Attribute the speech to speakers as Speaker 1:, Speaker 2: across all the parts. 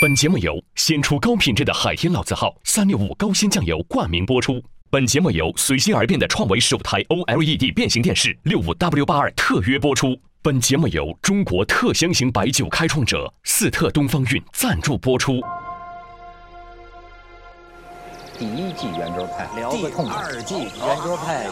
Speaker 1: 本节目由先出高品质的海天老字号三六五高鲜酱油冠名播出。本节目由随心而变的创维首台 OLED 变形电视六五 W 八二特约播出。本节目由中国特香型白酒开创者四特东方韵赞助播出。
Speaker 2: 第一季圆桌派，
Speaker 3: 聊个痛快。第二季
Speaker 2: 圆桌派。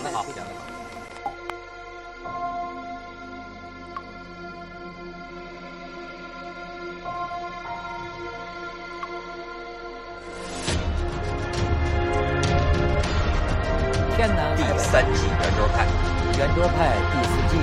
Speaker 3: 第三季圆桌派，
Speaker 2: 圆桌派第四季。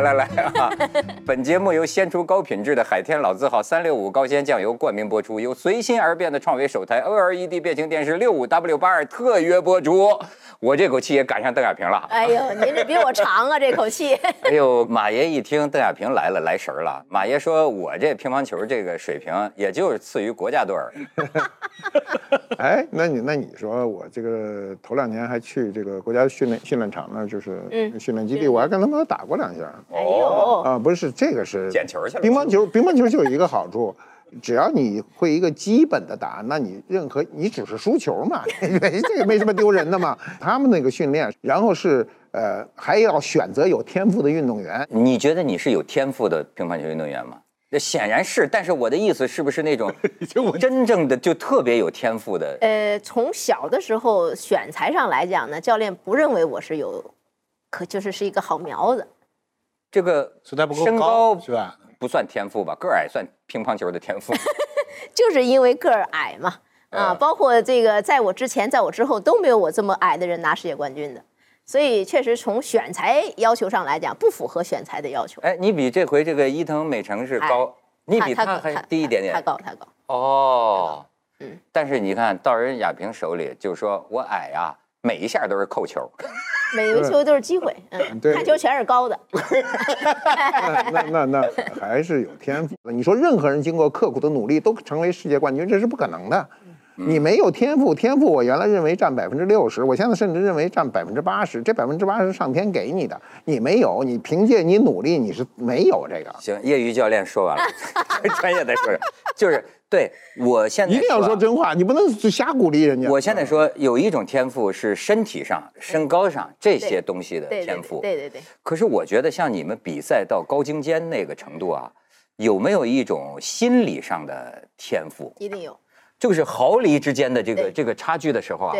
Speaker 3: 来来来啊！本节目由先出高品质的海天老字号三六五高鲜酱油冠名播出，由随心而变的创维首台 OLED 变形电视六五 W 八二特约播出。我这口气也赶上邓亚萍了。
Speaker 4: 哎呦，您这比我长啊，这口气。
Speaker 3: 哎呦，马爷一听邓亚萍来了，来神了。马爷说：“我这乒乓球这个水平，也就是次于国家队。”
Speaker 5: 哎，那你那你说我这个头两年还去这个国家训练训练场呢，就是训练基地，我还跟他们打过两下。
Speaker 4: 哎呦，
Speaker 5: 啊，不是这个是
Speaker 3: 捡球去了。
Speaker 5: 乒乓球，乒乓球就有一个好处。只要你会一个基本的打，那你任何你只是输球嘛，这个没什么丢人的嘛。他们那个训练，然后是呃还要选择有天赋的运动员。
Speaker 3: 你觉得你是有天赋的乒乓球运动员吗？这显然是，但是我的意思是不是那种 真正的就特别有天赋的？
Speaker 4: 呃，从小的时候选材上来讲呢，教练不认为我是有，可就是是一个好苗子。
Speaker 3: 这个
Speaker 5: 身
Speaker 3: 高
Speaker 5: 是吧？
Speaker 3: 不算天赋吧，个矮算乒乓球的天赋，
Speaker 4: 就是因为个儿矮嘛，啊，包括这个在我之前，在我之后都没有我这么矮的人拿世界冠军的，所以确实从选材要求上来讲，不符合选材的要求。
Speaker 3: 哎，你比这回这个伊藤美诚是高，你比他还低一点点，
Speaker 4: 太高太高。
Speaker 3: 哦，嗯，但是你看到人亚萍手里，就是说我矮呀，每一下都是扣球。
Speaker 4: 每个球都是机会，嗯，看球全是高的。
Speaker 5: 那那那还是有天赋的。你说任何人经过刻苦的努力都成为世界冠军，这是不可能的。你没有天赋，天赋我原来认为占百分之六十，我现在甚至认为占百分之八十。这百分之八十上天给你的，你没有，你凭借你努力你是没有这个。
Speaker 3: 行，业余教练说完了，专业的说，就是对我现在
Speaker 5: 一定要说真话，你不能瞎鼓励人家。
Speaker 3: 我现在说有一种天赋是身体上、身高上这些东西的天赋，
Speaker 4: 对对对。
Speaker 3: 可是我觉得像你们比赛到高精尖那个程度啊，有没有一种心理上的天赋？
Speaker 4: 一定有。
Speaker 3: 就是毫厘之间的这个这个差距的时候啊，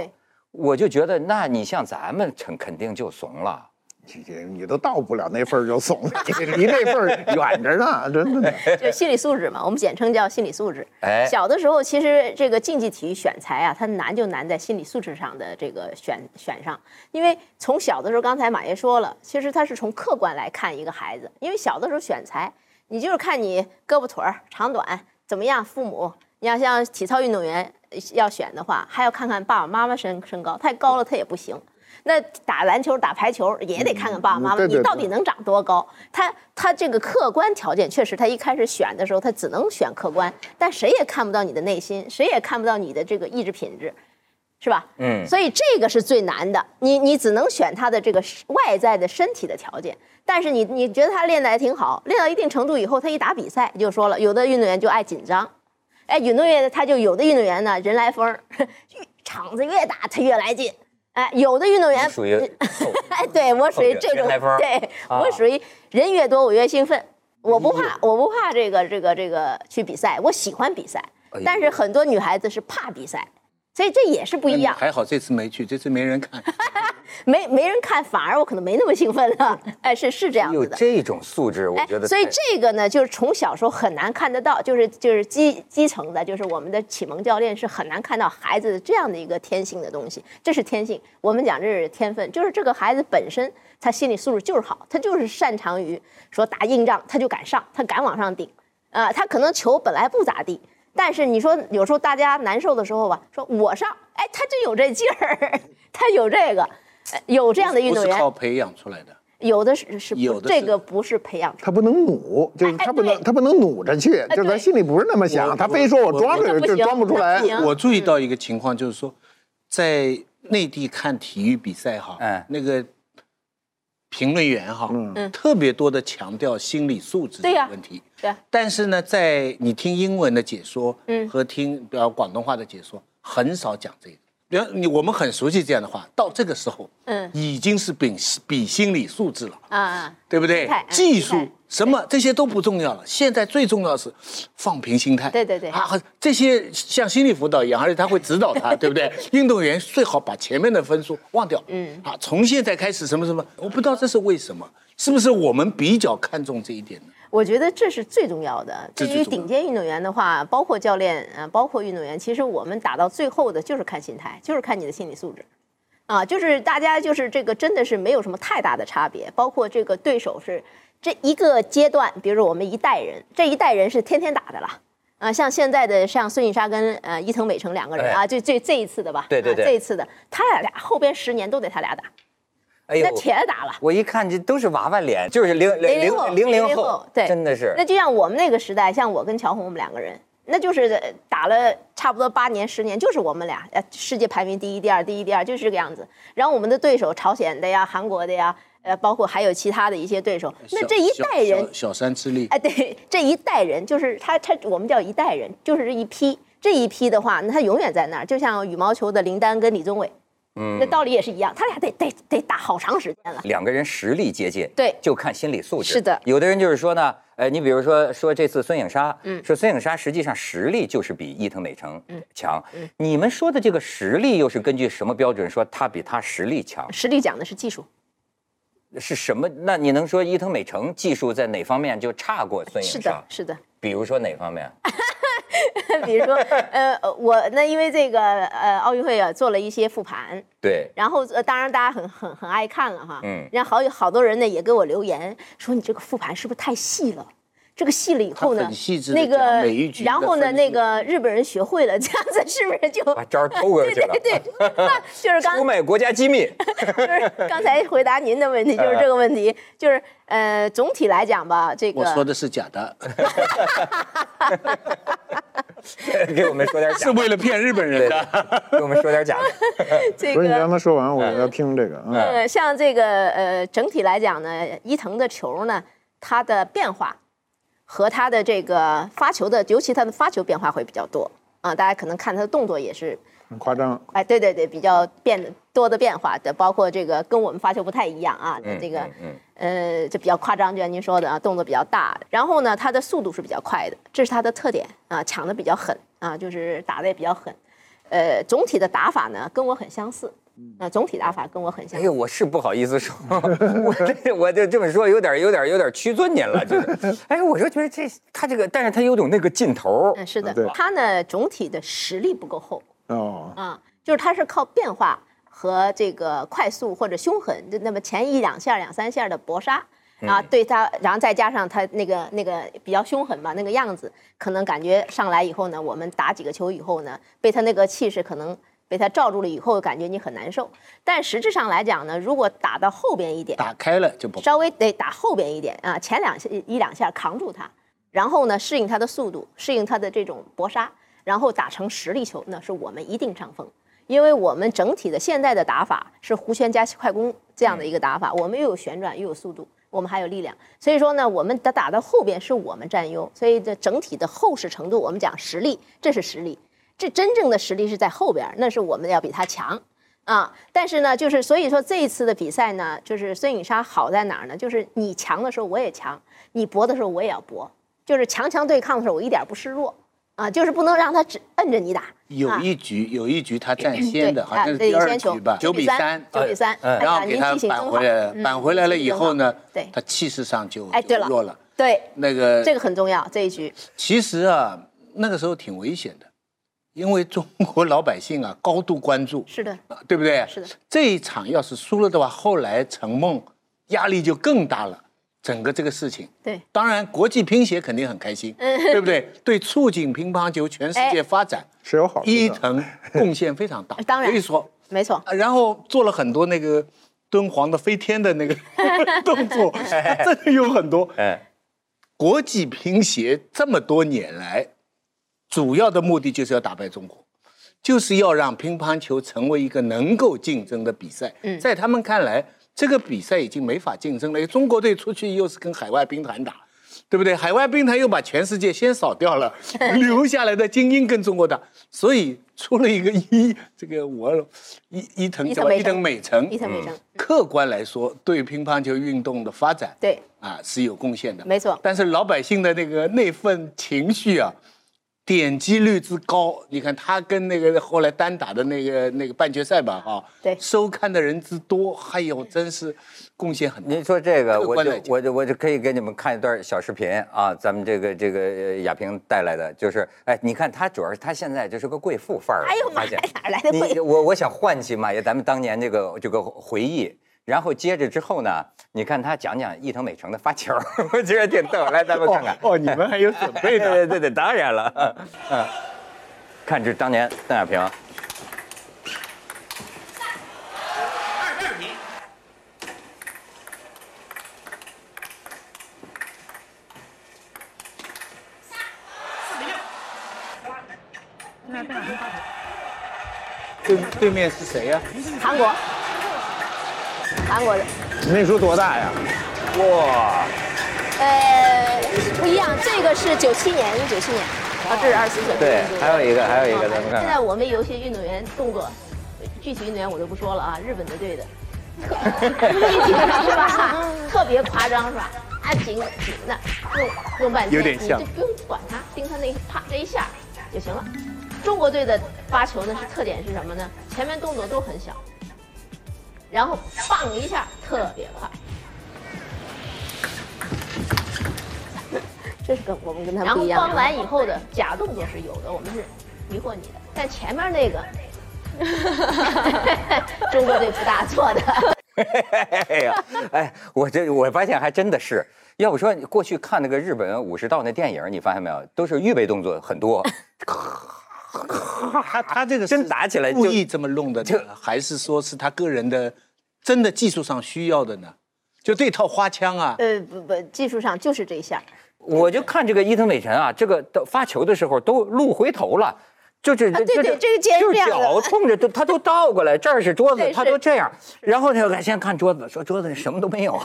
Speaker 3: 我就觉得，那你像咱们肯肯定就怂了，
Speaker 5: 你你都到不了那份儿就怂了，离那份儿远着呢，真的。
Speaker 4: 就心理素质嘛，我们简称叫心理素质。哎，小的时候其实这个竞技体育选材啊，它难就难在心理素质上的这个选选上，因为从小的时候，刚才马爷说了，其实他是从客观来看一个孩子，因为小的时候选材，你就是看你胳膊腿儿长短怎么样，父母。你要像体操运动员要选的话，还要看看爸爸妈妈身身高，太高了他也不行。那打篮球、打排球也得看看爸爸妈妈，你到底能长多高？他他这个客观条件确实，他一开始选的时候他只能选客观，但谁也看不到你的内心，谁也看不到你的这个意志品质，是吧？嗯。所以这个是最难的，你你只能选他的这个外在的身体的条件，但是你你觉得他练得还挺好，练到一定程度以后，他一打比赛就说了，有的运动员就爱紧张。哎，运动员他就有的运动员呢，人来疯，场子越大他越来劲。哎，有的运动员
Speaker 3: 属于，
Speaker 4: 哎，对我属于这种，对我属于人越多我越兴奋，我不怕，我不怕这个这个这个去比赛，我喜欢比赛。但是很多女孩子是怕比赛，所以这也是不一样。
Speaker 2: 还好这次没去，这次没人看。
Speaker 4: 没没人看，反而我可能没那么兴奋了。哎，是是这样
Speaker 3: 有
Speaker 4: 子的。
Speaker 3: 这种素质，我
Speaker 4: 哎
Speaker 3: 觉得，
Speaker 4: 所以这个呢，就是从小时候很难看得到，就是就是基基层的，就是我们的启蒙教练是很难看到孩子这样的一个天性的东西，这是天性。我们讲这是天分，就是这个孩子本身他心理素质就是好，他就是擅长于说打硬仗，他就敢上，他敢往上顶，啊、他可能球本来不咋地。但是你说有时候大家难受的时候吧，说我上，哎，他就有这劲儿，他有这个，呃有这样的运动员
Speaker 6: 不是靠，培养出来的。
Speaker 4: 有的是是
Speaker 6: 有的
Speaker 4: 这个不是培养出来的
Speaker 5: 他不能努，就是
Speaker 4: 哎
Speaker 5: 他不能
Speaker 4: 对
Speaker 5: 他不能努着去，就是他心里不是那么想，他非说我
Speaker 6: 我
Speaker 5: 装着就
Speaker 4: 我不行
Speaker 5: 装不出来
Speaker 6: 我注意到一个情况，就是说，在内地看体育比赛哈，
Speaker 3: 嗯
Speaker 6: 那个评论员哈，
Speaker 4: 嗯
Speaker 6: 特别多的强调心理素质这
Speaker 4: 对呀
Speaker 6: 个问题。
Speaker 4: 对啊
Speaker 6: 但是呢，在你听英文的解说，
Speaker 4: 嗯
Speaker 6: 和听比较广东话的解说，很少讲这个。比方你我们很熟悉这样的话，到这个时候，
Speaker 4: 嗯
Speaker 6: 已经是比比心理素质了。
Speaker 4: 啊啊。
Speaker 6: 对不对技术什么这些都不重要了，现在最重要的是放平心态。
Speaker 4: 对对对
Speaker 6: 啊，这些像心理辅导一样，而且他会指导他，对不对？运动员最好把前面的分数忘掉，嗯，啊，从现在开始什么什么，我不知道这是为什么，是不是我们比较看重这一点呢？
Speaker 4: 我觉得这是最重要的。
Speaker 6: 这最重要
Speaker 4: 对于顶尖运动员的话，包括教练，呃，包括运动员，其实我们打到最后的就是看心态，就是看你的心理素质。啊，就是大家就是这个真的是没有什么太大的差别，包括这个对手是这一个阶段，比如说我们一代人，这一代人是天天打的了。啊，像现在的像孙颖莎跟呃伊藤美诚两个人啊，
Speaker 3: 哎
Speaker 4: 就这这一次的吧，
Speaker 3: 对对对
Speaker 4: 啊这一次的，他俩俩后边十年都得他俩打，
Speaker 3: 哎
Speaker 4: 那铁打了。
Speaker 3: 我一看这都是娃娃脸，就是零零
Speaker 4: 零后
Speaker 3: 零零
Speaker 4: 零后对
Speaker 3: 真的是
Speaker 4: 那就像我们那个时代，像我跟乔红我们两个人，那就是呃打了差不多八年十年，就是我们俩，呃，世界排名第一、第二、第一、第二，就是这个样子。然后我们的对手，朝鲜的呀、韩国的呀，呃，包括还有其他的一些对手，那这一代人
Speaker 6: 小，小山之力，
Speaker 4: 哎，对，这一代人就是他，他我们叫一代人，就是这一批。这一批的话，那他永远在那儿，就像羽毛球的林丹跟李宗伟，嗯，那道理也是一样，他俩得得得打好长时间了。
Speaker 3: 两个人实力接近，
Speaker 4: 对
Speaker 3: 就看心理素质。
Speaker 4: 是的
Speaker 3: 有的人就是说呢，呃，你比如说说这次孙颖莎，嗯，说孙颖莎实际上实力就是比伊藤美诚强。
Speaker 4: 嗯
Speaker 3: 你们说的这个实力又是根据什么标准说她比她实力强？
Speaker 4: 实力讲的是技术，
Speaker 3: 是什么？那你能说伊藤美诚技术在哪方面就差过孙颖莎
Speaker 4: 是的，？是的。
Speaker 3: 比如说哪方面？
Speaker 4: 比如说，呃，我那因为这个呃奥运会啊做了一些复盘，
Speaker 3: 对，
Speaker 4: 然后呃当然大家很很很爱看了哈，
Speaker 3: 嗯
Speaker 4: 然后好有好多人呢也给我留言说你这个复盘是不是太细了？这个细了以后呢
Speaker 6: 很细致，地
Speaker 4: 那个
Speaker 6: 每一局
Speaker 4: 然后呢那个日本人学会了，这样子是不是就
Speaker 3: 把招儿偷过去了。
Speaker 4: 对 对对，那就是刚
Speaker 3: 出卖国家机密。
Speaker 4: 就是刚才回答您的问题就是这个问题，就是呃总体来讲吧，这个
Speaker 6: 我说的是假的，
Speaker 3: 给我们说点假
Speaker 6: 是为了骗日本人的。
Speaker 3: 给我们说点假的。
Speaker 4: 这
Speaker 5: 不是你
Speaker 4: 个
Speaker 5: 让他说完，我要听这个啊。
Speaker 4: 呃，像这个呃，整体来讲呢，伊藤的球呢，它的变化和他的这个发球的，尤其他的发球变化会比较多啊。大家可能看他的动作也是，
Speaker 5: 很夸张，
Speaker 4: 哎，对对对，比较变得多的变化的，包括这个跟我们发球不太一样啊，
Speaker 3: 嗯
Speaker 4: 这个
Speaker 3: 嗯
Speaker 4: 呃，就比较夸张，就像您说的啊，动作比较大。然后呢，他的速度是比较快的，这是他的特点啊，抢的比较狠啊，就是打的也比较狠。呃，总体的打法呢跟我很相似，啊，总体打法跟我很相似。
Speaker 3: 哎呦，我是不好意思说，我这我就这么说，有点有点有点屈尊您了，就是。哎，我就觉得这他这个，但是他有种那个劲头儿。
Speaker 4: 嗯，是的
Speaker 5: 对，
Speaker 4: 他呢总体的实力不够厚
Speaker 5: 哦，
Speaker 4: 啊，就是他是靠变化和这个快速或者凶狠，就那么前一两下、两三下的搏杀啊，对他，然后再加上他那个那个比较凶狠嘛，那个样子，可能感觉上来以后呢，我们打几个球以后呢，被他那个气势可能被他罩住了以后，感觉你很难受。但实质上来讲呢，如果打到后边一点，
Speaker 6: 打开了就不
Speaker 4: 稍微得打后边一点啊，前两下一两下扛住他，然后呢适应他的速度，适应他的这种搏杀，然后打成实力球，那是我们一定上风。因为我们整体的现在的打法是弧圈加快攻这样的一个打法，我们又有旋转又有速度，我们还有力量，所以说呢，我们打打到后边是我们占优，所以这整体的厚实程度，我们讲实力，这是实力，这真正的实力是在后边，那是我们要比他强。啊，但是呢，就是所以说这一次的比赛呢，就是孙颖莎好在哪儿呢？就是你强的时候我也强，你搏的时候我也要搏，就是强强对抗的时候我一点不示弱啊，就是不能让他只摁着你打，
Speaker 6: 有一局有一局他占先的，好像是第二局吧，九比三，
Speaker 4: 九比三，
Speaker 3: 嗯
Speaker 6: 然后给他扳回来了，扳回来了以后呢，
Speaker 4: 对
Speaker 6: 他气势上就
Speaker 4: 哎，对了，
Speaker 6: 弱了。
Speaker 4: 对，
Speaker 6: 那个
Speaker 4: 这个很重要，这一局
Speaker 6: 其实啊，那个时候挺危险的，因为中国老百姓啊高度关注，
Speaker 4: 是的，
Speaker 6: 啊对不对？
Speaker 4: 是的。
Speaker 6: 这一场要是输了的话，后来陈梦压力就更大了，整个这个事情。
Speaker 4: 对，
Speaker 6: 当然国际乒协肯定很开心，对不对？对促进乒乓球全世界发展
Speaker 5: 是有好处的
Speaker 6: 伊藤贡献非常大。
Speaker 4: 当然
Speaker 6: 所以说，
Speaker 4: 没错，
Speaker 6: 啊然后做了很多那个敦煌的飞天的那个 动作，真的有很多。
Speaker 3: 哎，
Speaker 6: 国际乒协这么多年来，主要的目的就是要打败中国，就是要让乒乓球成为一个能够竞争的比赛。
Speaker 4: 嗯。
Speaker 6: 在他们看来，这个比赛已经没法竞争了。因为中国队出去又是跟海外兵团打，对不对？海外兵团又把全世界先扫掉了，留下来的精英跟中国打，所以出了一个伊这个我伊伊藤叫伊藤美诚，
Speaker 4: 伊藤美诚
Speaker 6: 嗯。客观来说，对乒乓球运动的发展，
Speaker 4: 对。
Speaker 6: 啊是有贡献的，
Speaker 4: 没错。
Speaker 6: 但是老百姓的那个那份情绪啊，点击率之高，你看他跟那个后来单打的那个那个半决赛吧，哈，
Speaker 4: 对
Speaker 6: 收看的人之多，哎呦，真是贡献很大。
Speaker 3: 您说这个，我就我就我就可以给你们看一段小视频啊，咱们这个这个呃亚萍带来的，就是哎，你看他主要是他现在就是个贵妇范儿了，
Speaker 4: 哎呦妈呀
Speaker 3: 发现
Speaker 4: 哪来的贵
Speaker 3: 你我我想唤起马爷咱们当年这个这个回忆。然后接着之后呢，你看他讲讲伊藤美诚的发球，我觉得挺逗。来，咱们看看。
Speaker 6: 哦，你们还有准备
Speaker 3: 对
Speaker 6: 的。
Speaker 3: 对对对，当然了，嗯嗯，看这当年邓亚萍，
Speaker 6: 对对面是谁呀、
Speaker 4: 韩国，韩国的，
Speaker 5: 你那时候多大呀？
Speaker 3: 哇，
Speaker 4: 呃，不一样，这个是九七年，九七年，啊，这是二十四岁。
Speaker 3: 对，还有一个还有一个，
Speaker 4: 啊
Speaker 3: 咱们看看。
Speaker 4: 现在我们有些运动员动作，具体运动员我就不说了啊，日本的队的，是吧？特别夸张是吧？啊，紧紧的，用用半天，
Speaker 6: 有点像
Speaker 4: 你就不用管他，盯他那啪这一下就行了。中国队的发球呢是特点是什么呢？前面动作都很小，然后棒一下特别快。这是跟我们跟他们不一样。然后放完以后的假动作是有的，我们是迷惑你的，但前面那个，中国队不大错的。
Speaker 3: 哎呀，哎，我这我发现还真的是，要不说你过去看那个日本武士道那电影，你发现没有，都是预备动作很多。
Speaker 6: 他他这个
Speaker 3: 真打起来就
Speaker 6: 故意这么弄的
Speaker 3: 就
Speaker 6: 呢，还是说是他个人的真的技术上需要的呢？就这套花枪啊，
Speaker 4: 呃，不不，技术上就是这一下。
Speaker 3: 我就看这个伊藤美诚啊，这个的发球的时候都路回头了。就是
Speaker 4: 啊对对这个
Speaker 3: 就是脚冲着都，他都倒过来，这儿是桌子，他都这样。然后呢，先看桌子，说桌子里什么都没有，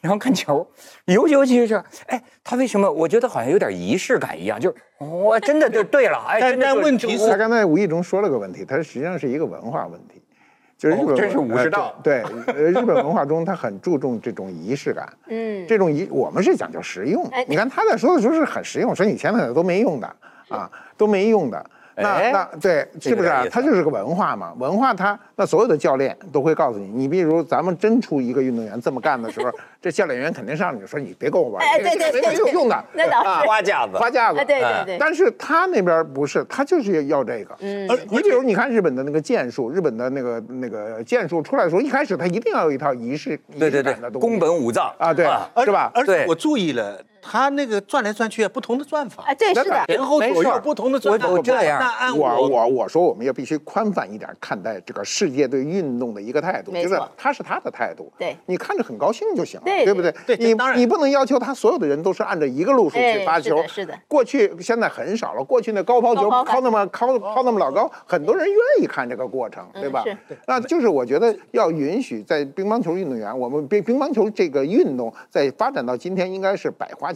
Speaker 3: 然后看球，尤尤其是哎，他为什么？我觉得好像有点仪式感一样，就是我真的就对了，哎，
Speaker 6: 但问题
Speaker 3: 是
Speaker 5: 他刚才无意中说了个问题，他实际上是一个文化问题，就是日本文、
Speaker 3: 哦这是武士道
Speaker 5: 呃对，日本文化中他很注重这种仪式感，
Speaker 4: 嗯，
Speaker 5: 这种仪我们是讲究实用
Speaker 4: 哎。
Speaker 5: 你看他在说的时候是很实用，说你前面都没用的啊，都没用的。那
Speaker 3: 哎
Speaker 5: 那对，是不是啊
Speaker 3: 这个有意？思
Speaker 5: 它就是个文化嘛，文化它那所有的教练都会告诉你，你比如咱们真出一个运动员这么干的时候，这教练员肯定上来就说你别跟我玩，
Speaker 4: 哎
Speaker 5: 这个
Speaker 4: 对对
Speaker 5: 这个没有用的，
Speaker 4: 那倒是
Speaker 5: 啊
Speaker 3: 花架子。
Speaker 5: 花架子
Speaker 4: 啊，。对对
Speaker 3: 哎
Speaker 4: 对，
Speaker 5: 但是他那边不是，他就是要这个。
Speaker 4: 嗯
Speaker 5: 你比如你看日本的那个剑术，日本的那个那个剑术出来的时候，一开始他一定要有一套仪式
Speaker 3: 对对对宫本武藏
Speaker 5: 啊，对，是吧？
Speaker 6: 而且我注意了，他那个转来转去啊，不同的转法。
Speaker 4: 哎，，对，是的，
Speaker 6: 前后左右不同的转法。
Speaker 3: 这样。
Speaker 6: 那按
Speaker 5: 我我我说我们要必须宽泛一点看待这个世界对运动的一个态度，就是他是他的态度，
Speaker 4: 对。
Speaker 5: 你看着很高兴就行了，
Speaker 4: 对
Speaker 5: 不对？
Speaker 6: 对
Speaker 5: 你你不能要求他所有的人都是按照一个路数去
Speaker 4: 哎
Speaker 5: 发球，
Speaker 4: 是的。
Speaker 5: 过去现在很少了，过去那高抛球
Speaker 4: 抛
Speaker 5: 抛那么抛抛那么老高，很多人愿意看这个过程，对吧
Speaker 4: 是？
Speaker 5: 那就是我觉得要允许在乒乓球运动员，我们乒乒乓球这个运动在发展到今天，应该是百花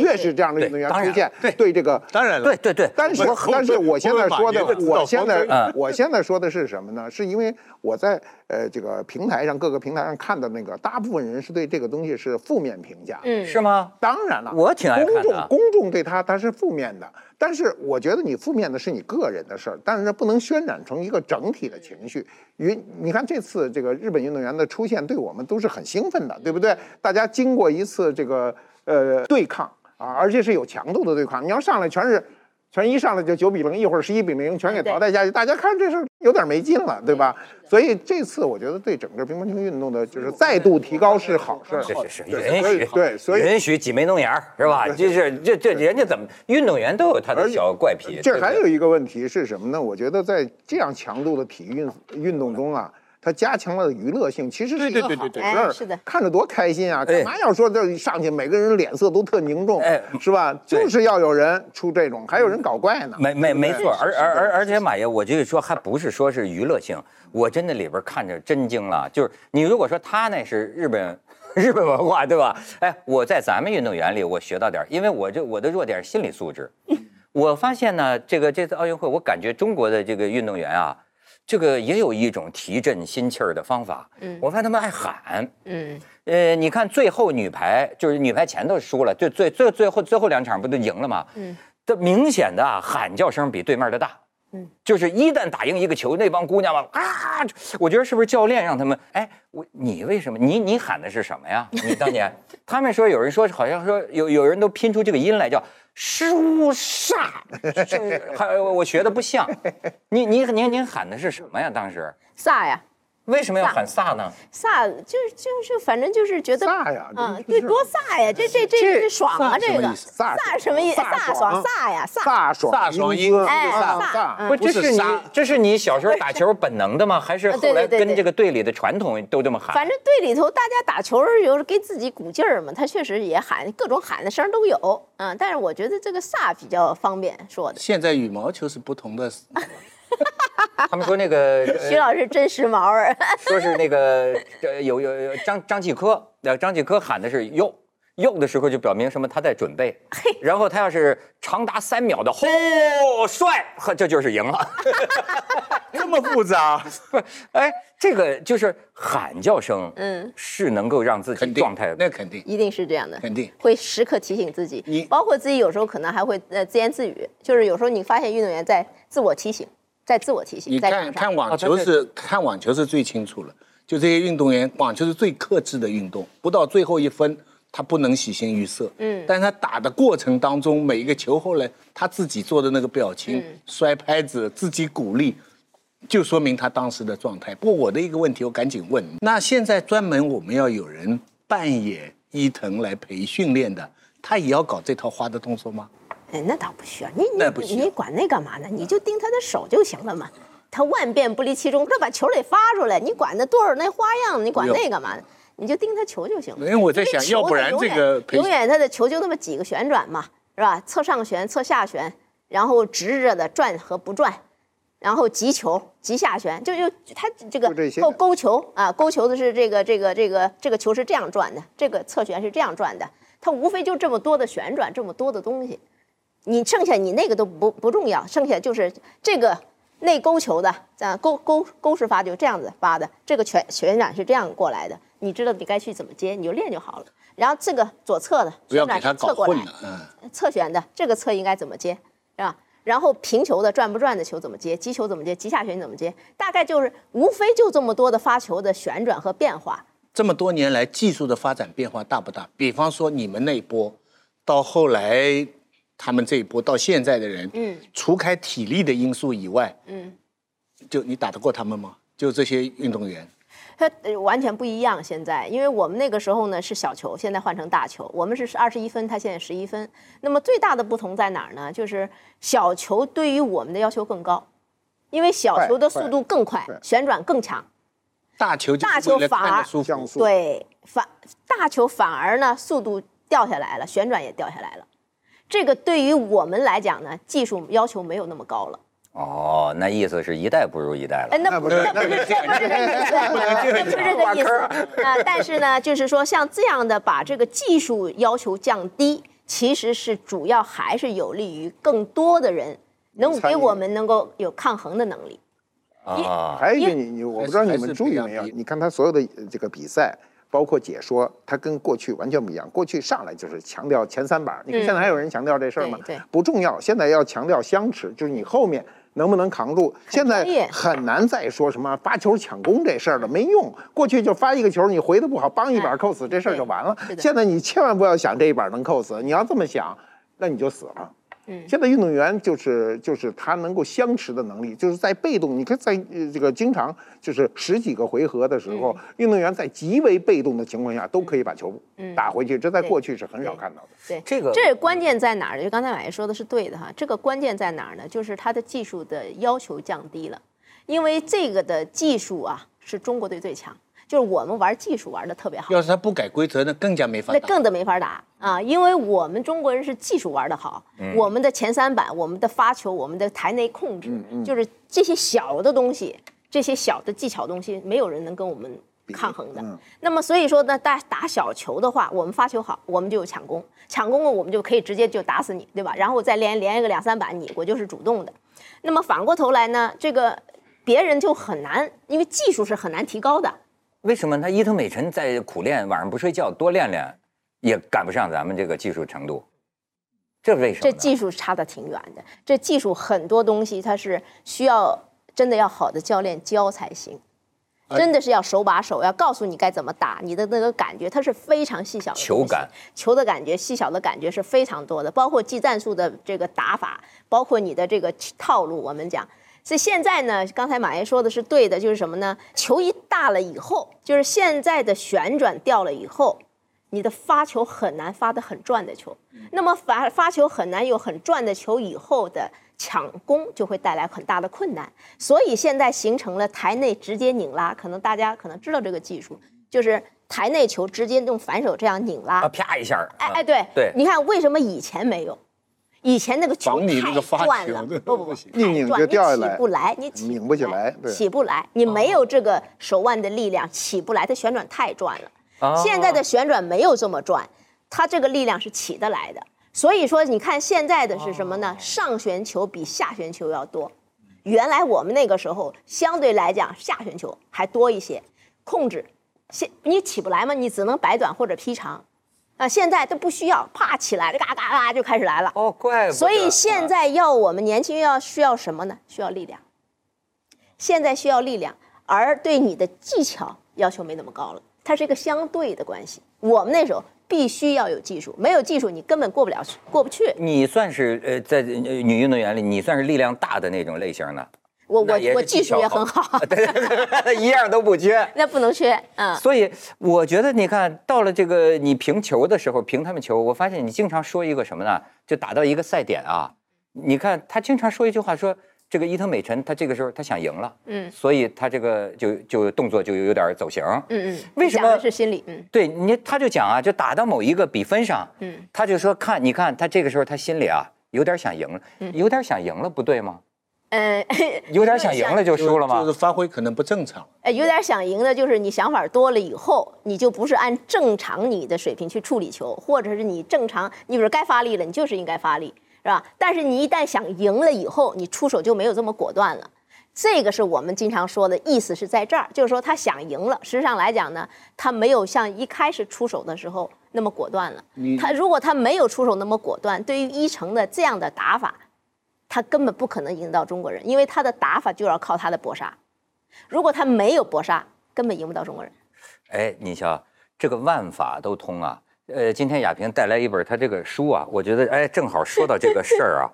Speaker 5: 越是这样的运动员出现，
Speaker 6: 对
Speaker 5: 对这个
Speaker 6: 当然了，
Speaker 3: 对对对，
Speaker 5: 但是但是我现在说的
Speaker 6: 我，
Speaker 5: 现在
Speaker 3: 嗯
Speaker 5: 我现在说的是什么呢？是因为为我在呃这个平台上各个平台上看的那个，大部分人是对这个东西是负面评价。
Speaker 4: 嗯，
Speaker 3: 是吗？
Speaker 5: 当然了，
Speaker 3: 我挺爱看的
Speaker 5: 公众公众对他他是负面的，但是我觉得你负面的是你个人的事儿，但是不能渲染成一个整体的情绪。与，你看这次这个日本运动员的出现，对我们都是很兴奋的，对不对？大家经过一次这个呃对抗啊，而且是有强度的对抗，你要上来全是。全一上来就九比零，一会儿十一比零，全给淘汰下去。大家看这事有点没劲了，对吧？所以这次我觉得对整个乒乓球运动的就是再度提高是好事。
Speaker 3: 是是是，允许
Speaker 5: 对，所以
Speaker 3: 允许挤眉弄眼儿是吧？就是这这人家怎么运动员都有他的小怪癖。
Speaker 5: 这还有一个问题是什么呢？我觉得在这样强度的体育运运动中啊。它加强了娱乐性，其实是一个好事儿，
Speaker 4: 是的，
Speaker 5: 看着多开心啊！干嘛要说这上去每个人脸色都特凝重，是吧？就是要有人出这种，还有人搞怪呢。
Speaker 3: 没没没错，而而而而且马爷，我就是说还不是说是娱乐性，我真的里边看着真惊了。就是你如果说他那是日本 日本文化，对吧？哎，我在咱们运动员里我学到点，因为我这我的弱点是心理素质。我发现呢，这个这次奥运会，我感觉中国的这个运动员啊。这个也有一种提振心气儿的方法。嗯，我发现他们爱喊。嗯，呃，你看最后女排就是女排前头输了，最最最最后最后两场不都赢了吗？嗯，这明显的喊叫声比对面的大。嗯，就是一旦打赢一个球，那帮姑娘们啊，我觉得是不是教练让他们？哎，我你为什么你你喊的是什么呀？你当年 他们说有人说好像说有有人都拼出这个音来叫。输煞，还我学的不像，你你您您喊的是什么呀？当时
Speaker 4: 煞呀。
Speaker 3: 为什么要喊飒呢？
Speaker 4: 飒就是就是，反正就是觉得
Speaker 5: 飒呀，
Speaker 4: 嗯，对，多飒呀！这这这这爽啊！这个
Speaker 5: 飒
Speaker 4: 什么意思？飒爽飒呀，
Speaker 5: 飒爽
Speaker 6: 飒爽音，
Speaker 4: 哎，
Speaker 5: 飒
Speaker 3: 不，这是你这是你小时候打球本能的吗？还是后来跟这个队里的传统都这么喊？
Speaker 4: 反正队里头大家打球有时给自己鼓劲儿嘛，他确实也喊各种喊的声都有，嗯，但是我觉得这个飒比较方便说的。
Speaker 6: 现在羽毛球是不同的。
Speaker 3: 他们说那个
Speaker 4: 徐老师真时髦儿，
Speaker 3: 说是那个有有有张张继科，那张继科喊的是哟哟的时候，就表明什么他在准备。然后他要是长达三秒的吼帅，这就是赢了。
Speaker 6: 这么复杂？
Speaker 3: 不，哎，这个就是喊叫声，嗯，是能够让自己状态，
Speaker 6: 那肯定
Speaker 4: 一定是这样的，
Speaker 6: 肯定
Speaker 4: 会时刻提醒自己。你包括自己有时候可能还会呃自言自语，就是有时候你发现运动员在自我提醒。在自我提醒。
Speaker 6: 你看看网球是看网球是最清楚了，就这些运动员，网球是最克制的运动，不到最后一分他不能喜形于色。嗯，但是他打的过程当中，每一个球后来他自己做的那个表情、摔拍子、自己鼓励，就说明他当时的状态。不过我的一个问题，我赶紧问：那现在专门我们要有人扮演伊藤来陪训练的，他也要搞这套花的动作吗？
Speaker 4: 哎，那倒不需要，你你你管那干嘛呢？你就盯他的手就行了嘛。他万变不离其宗，他把球得发出来，你管那多少那花样，你管那干嘛呢？你就盯他球就行了。
Speaker 6: 因为我在想，要不然这个
Speaker 4: 永远他的球就那么几个旋转嘛，是吧？侧上旋、侧下旋，然后直着的转和不转，然后急球、急下旋，就就他这个勾勾球啊，勾球的是这个这个这个这个球是这样转的，这个侧旋是这样转的，他无非就这么多的旋转，这么多的东西。你剩下你那个都不不重要，剩下就是这个内勾球的，这样勾勾勾式发就这样子发的，这个旋旋转是这样过来的，你知道你该去怎么接，你就练就好了。然后这个左侧的旋转是侧过来，嗯，侧旋的这个侧应该怎么接，是吧？然后平球的转不转的球怎么接，击球怎么接，击下旋怎么接，大概就是无非就这么多的发球的旋转和变化。
Speaker 6: 这么多年来技术的发展变化大不大？比方说你们那一波，到后来。他们这一波到现在的人，嗯，除开体力的因素以外，嗯，就你打得过他们吗？就这些运动员，
Speaker 4: 他完全不一样。现在，因为我们那个时候呢是小球，现在换成大球，我们是二十一分，他现在十一分。那么最大的不同在哪儿呢？就是小球对于我们的要求更高，因为小球的速度更快，旋转更强。
Speaker 6: 大球
Speaker 4: 大球反而
Speaker 5: 降速，
Speaker 4: 对反大球反而呢速度掉下来了，旋转也掉下来了。这个对于我们来讲呢，技术要求没有那么高了。哦，
Speaker 3: 那意思是一代不如一代了。
Speaker 4: 那不是，那不是，那不是这个意思，不是这个意思啊。但是呢，就是说像这样的把这个技术要求降低，其实是主要还是有利于更多的人能给我们能够有抗衡的能力。
Speaker 3: 啊，
Speaker 5: 还有一个你你我不知道你们注意没有？你看他所有的这个比赛，包括解说，他跟过去完全不一样。过去上来就是强调前三板，你看现在还有人强调这事儿吗？
Speaker 4: 对，
Speaker 5: 不重要。现在要强调相持，就是你后面能不能扛住。现在很难再说什么发球抢攻这事儿了，没用。过去就发一个球，你回的不好，帮一板扣死，这事儿就完了。现在你千万不要想这一板能扣死，你要这么想，那你就死了。现在运动员就是就是他能够相持的能力，就是在被动。你看，在这个经常就是十几个回合的时候，运动员在极为被动的情况下都可以把球打回去，这在过去是很少看到的。
Speaker 4: 对，
Speaker 3: 这个
Speaker 4: 这关键在哪儿？就刚才马爷说的是对的哈。这个关键在哪儿呢？就是他的技术的要求降低了，因为这个的技术啊是中国队最强。就是我们玩技术玩的特别好，
Speaker 6: 要是他不改规则，那更加没法
Speaker 4: 打，那更的没法打啊！因为我们中国人是技术玩的好，我们的前三板、我们的发球、我们的台内控制，就是这些小的东西，这些小的技巧东西，没有人能跟我们抗衡的。那么所以说呢，打打小球的话，我们发球好，我们就有抢攻，抢攻了我们就可以直接就打死你，对吧？然后我再连连一个两三板，你我就是主动的。那么反过头来呢，这个别人就很难，因为技术是很难提高的。
Speaker 3: 为什么他伊藤美诚在苦练，晚上不睡觉，多练练，也赶不上咱们这个技术程度？这为什么？
Speaker 4: 这技术差的挺远的。这技术很多东西，它是需要真的要好的教练教才行，真的是要手把手，要告诉你该怎么打，你的那个感觉，它是非常细小的
Speaker 3: 球感，
Speaker 4: 球的感觉，细小的感觉是非常多的，包括技战术的这个打法，包括你的这个套路，我们讲。所以现在呢，刚才马爷说的是对的，就是什么呢？球一大了以后，就是现在的旋转掉了以后，你的发球很难发的很转的球。那么发发球很难有很转的球以后的抢攻就会带来很大的困难。所以现在形成了台内直接拧拉，可能大家可能知道这个技术，就是台内球直接用反手这样拧拉，
Speaker 3: 啪一下。
Speaker 4: 哎哎，对
Speaker 3: 对，
Speaker 4: 你看为什么以前没有？以前那个球太转了，不不不，
Speaker 5: 一拧就掉下来，
Speaker 4: 起不来，你
Speaker 5: 拧不起来，
Speaker 4: 起不来，你没有这个手腕的力量，起不来，它旋转太转了。现在的旋转没有这么转，它这个力量是起得来的。所以说，你看现在的是什么呢？上旋球比下旋球要多。原来我们那个时候相对来讲下旋球还多一些，控制，现你起不来嘛，你只能摆短或者劈长。啊，现在都不需要，啪起来，嘎嘎嘎就开始来了。
Speaker 3: 哦，怪。
Speaker 4: 所以现在要我们年轻人要需要什么呢？需要力量。现在需要力量，而对你的技巧要求没那么高了。它是一个相对的关系。我们那时候必须要有技术，没有技术你根本过不了去，过不去。
Speaker 3: 你算是呃，在女运动员里，你算是力量大的那种类型的。
Speaker 4: 我我我技术也很好，
Speaker 3: 对，一样都不缺，
Speaker 4: 那不能缺，嗯。
Speaker 3: 所以我觉得，你看到了这个你评球的时候，评他们球，我发现你经常说一个什么呢？就打到一个赛点啊，你看他经常说一句话，说这个伊藤美诚他这个时候他想赢了，嗯，所以他这个就就动作就有点走形，
Speaker 4: 嗯嗯。
Speaker 3: 为什么
Speaker 4: 是心理？嗯，
Speaker 3: 对你他就讲啊，就打到某一个比分上，嗯，他就说看，你看他这个时候他心里啊有点想赢了，有点想赢了，不对吗？呃，有点想赢了就输了吗？
Speaker 6: 就是发挥可能不正常。
Speaker 4: 哎，有点想赢的，就是你想法多了以后，你就不是按正常你的水平去处理球，或者是你正常，你比如该发力了，你就是应该发力，是吧？但是你一旦想赢了以后，你出手就没有这么果断了。这个是我们经常说的意思是在这儿，就是说他想赢了，实际上来讲呢，他没有像一开始出手的时候那么果断了。他如果他没有出手那么果断，对于一成的这样的打法。他根本不可能赢到中国人，因为他的打法就要靠他的搏杀。如果他没有搏杀，根本赢不到中国人。
Speaker 3: 哎，你瞧，这个万法都通啊！呃，今天亚平带来一本他这个书啊，我觉得哎，正好说到这个事儿啊。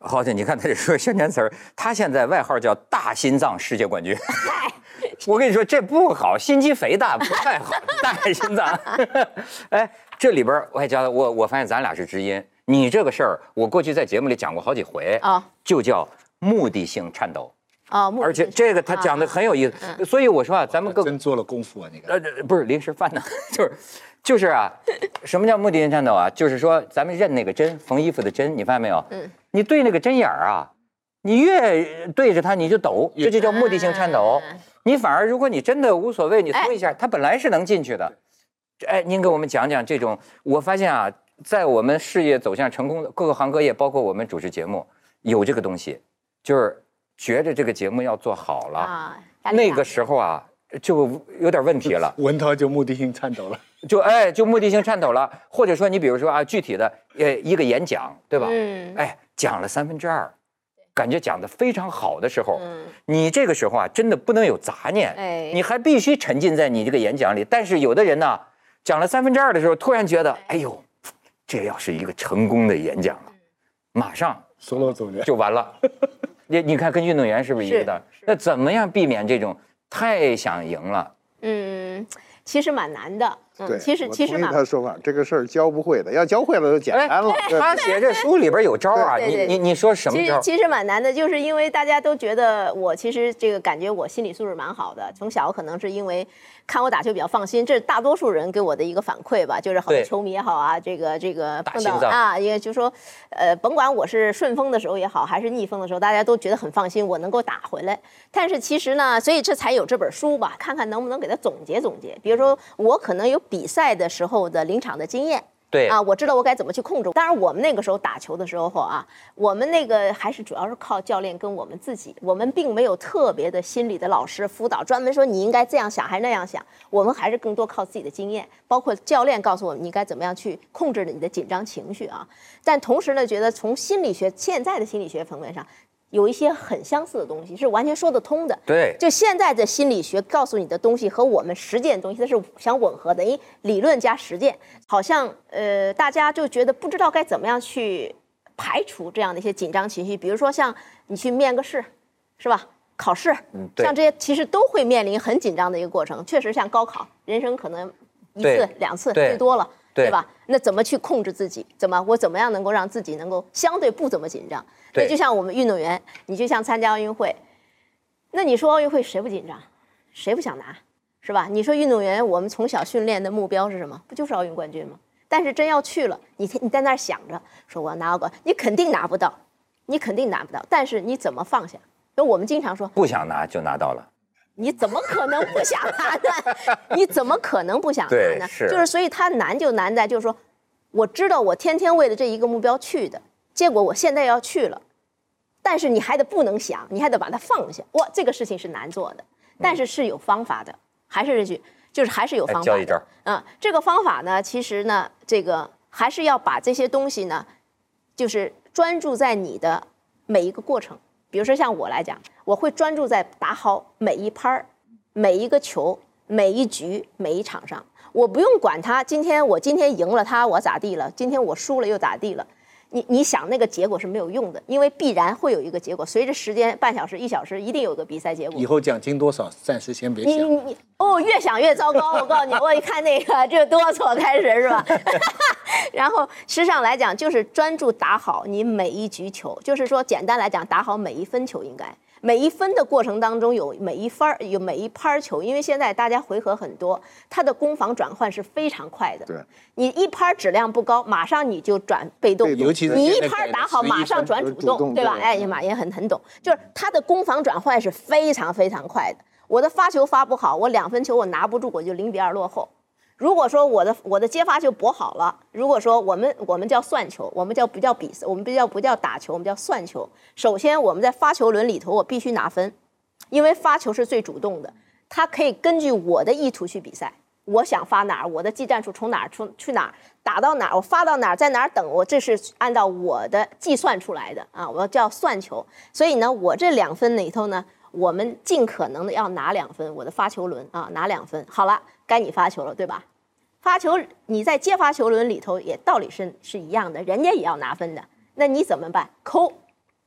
Speaker 3: 好像你看他这说宣传词儿，他现在外号叫“大心脏世界冠军 ”。我跟你说，这不好，心肌肥大不太好。大心脏。哎，这里边我还觉得我，我发现咱俩是知音。你这个事儿，我过去在节目里讲过好几回啊，就叫目的性颤抖
Speaker 4: 啊，
Speaker 3: 而且这个他讲的很有意思，所以我说啊，咱们
Speaker 6: 真做了功夫啊，那个，
Speaker 3: 呃，不是临时犯的，就是就是啊，什么叫目的性颤抖啊？就是说咱们认那个针，缝衣服的针，你发现没有？嗯，你对那个针眼儿啊，你越对着它你就抖，这就叫目的性颤抖。你反而如果你真的无所谓，你松一下，它本来是能进去的。哎，您给我们讲讲这种，我发现啊。在我们事业走向成功的各个行各业，包括我们主持节目，有这个东西，就是觉着这个节目要做好了，
Speaker 4: 啊，
Speaker 3: 那个时候啊，就有点问题了。
Speaker 6: 文涛就目的性颤抖了。
Speaker 3: 就哎，就目的性颤抖了，或者说你比如说啊，具体的呃一个演讲，对吧？
Speaker 4: 嗯
Speaker 3: 哎，讲了三分之二，感觉讲的非常好的时候，
Speaker 4: 嗯
Speaker 3: 你这个时候啊，真的不能有杂念，
Speaker 4: 哎
Speaker 3: 你还必须沉浸在你这个演讲里。但是有的人呢，讲了三分之二的时候，突然觉得，哎呦，这要是一个成功的演讲了，马上
Speaker 6: 说了总结，
Speaker 3: 就完了。你你看，跟运动员是不是一个道理？那怎么样避免这种太想赢了？
Speaker 4: 嗯，其实蛮难的。
Speaker 5: 对，
Speaker 4: 嗯，其实其实蛮
Speaker 5: 他说法，这个事儿教不会的，要教会了就简单了。对
Speaker 3: 他写这书里边有招啊，你你你说什么招？
Speaker 4: 其实其实蛮难的，就是因为大家都觉得我其实这个感觉我心理素质蛮好的，从小可能是因为看我打球比较放心，这是大多数人给我的一个反馈吧，就是好多球迷也好啊，这个这个碰到啊，也就说，呃，甭管我是顺风的时候也好，还是逆风的时候，大家都觉得很放心，我能够打回来。但是其实呢，所以这才有这本书吧，看看能不能给他总结总结。比如说我可能有比赛的时候的临场的经验。
Speaker 3: 对
Speaker 4: 啊，我知道我该怎么去控制。当然，我们那个时候打球的时候啊，我们那个还是主要是靠教练跟我们自己，我们并没有特别的心理的老师辅导，专门说你应该这样想还是那样想。我们还是更多靠自己的经验，包括教练告诉我们你该怎么样去控制你的紧张情绪啊。但同时呢，觉得从心理学现在的心理学层面上，有一些很相似的东西是完全说得通的。
Speaker 3: 对
Speaker 4: 就现在的心理学告诉你的东西和我们实践的东西，它是相吻合的，因为理论加实践，好像呃大家就觉得不知道该怎么样去排除这样的一些紧张情绪，比如说像你去面个试，是吧？考试，
Speaker 3: 对
Speaker 4: 像这些其实都会面临很紧张的一个过程。确实，像高考，人生可能一次两次最多了，
Speaker 3: 对
Speaker 4: 对吧？那怎么去控制自己？怎么我怎么样能够让自己能够相对不怎么紧张？
Speaker 3: 对
Speaker 4: 那就像我们运动员，你就像参加奥运会，那你说奥运会谁不紧张？谁不想拿？是吧？你说运动员，我们从小训练的目标是什么？不就是奥运冠军吗？但是真要去了，你你在那儿想着说我要拿个，你肯定拿不到，你肯定拿不到。但是你怎么放下？那我们经常说，
Speaker 3: 不想拿就拿到了。
Speaker 4: 你怎么可能不想他呢？你怎么可能不想他呢？
Speaker 3: 是
Speaker 4: 就是所以它难就难在就是说，我知道我天天为了这一个目标去的，结果我现在要去了，但是你还得不能想，你还得把它放下。哇，这个事情是难做的，但是是有方法的。还是这句，就是还是有方法的。
Speaker 3: 教一招。
Speaker 4: 嗯，这个方法呢，其实呢，这个还是要把这些东西呢，就是专注在你的每一个过程。比如说像我来讲，我会专注在打好每一拍儿、每一个球、每一局、每一场上。我不用管他，今天我今天赢了他，我咋地了？今天我输了又咋地了？你你想那个结果是没有用的，因为必然会有一个结果。随着时间半小时、一小时，一定有个比赛结果
Speaker 6: 以。后奖金多少，暂时先别
Speaker 4: 你你。你哦，越想越糟糕。我告诉你，我一看那个这哆嗦开始是吧？然后实际上来讲，就是专注打好你每一局球，就是说简单来讲，打好每一分球应该。每一分的过程当中有每一分儿有每一拍儿球，因为现在大家回合很多，他的攻防转换是非常快的。
Speaker 5: 对，
Speaker 4: 你一拍质量不高，马上你就转被动，
Speaker 6: 尤其是
Speaker 4: 你一拍打好，马上转主动，对吧？
Speaker 5: 对
Speaker 4: 哎，马也很很懂，就是他的攻防转换是非常非常快的。我的发球发不好，我两分球我拿不住，我就零比二落后。如果说我的我的接发球搏好了，如果说我们我们叫算球，我们叫不叫比赛，我们不叫不叫打球，我们叫算球。首先我们在发球轮里头，我必须拿分，因为发球是最主动的，它可以根据我的意图去比赛。我想发哪儿，我的技战术从哪儿出去哪儿，打到哪儿，我发到哪儿，在哪儿等我，这是按照我的计算出来的啊，我叫算球。所以呢，我这两分里头呢，我们尽可能的要拿两分，我的发球轮啊拿两分。好了，该你发球了，对吧？发球你在接发球轮里头也道理是是一样的，人家也要拿分的，那你怎么办？抠，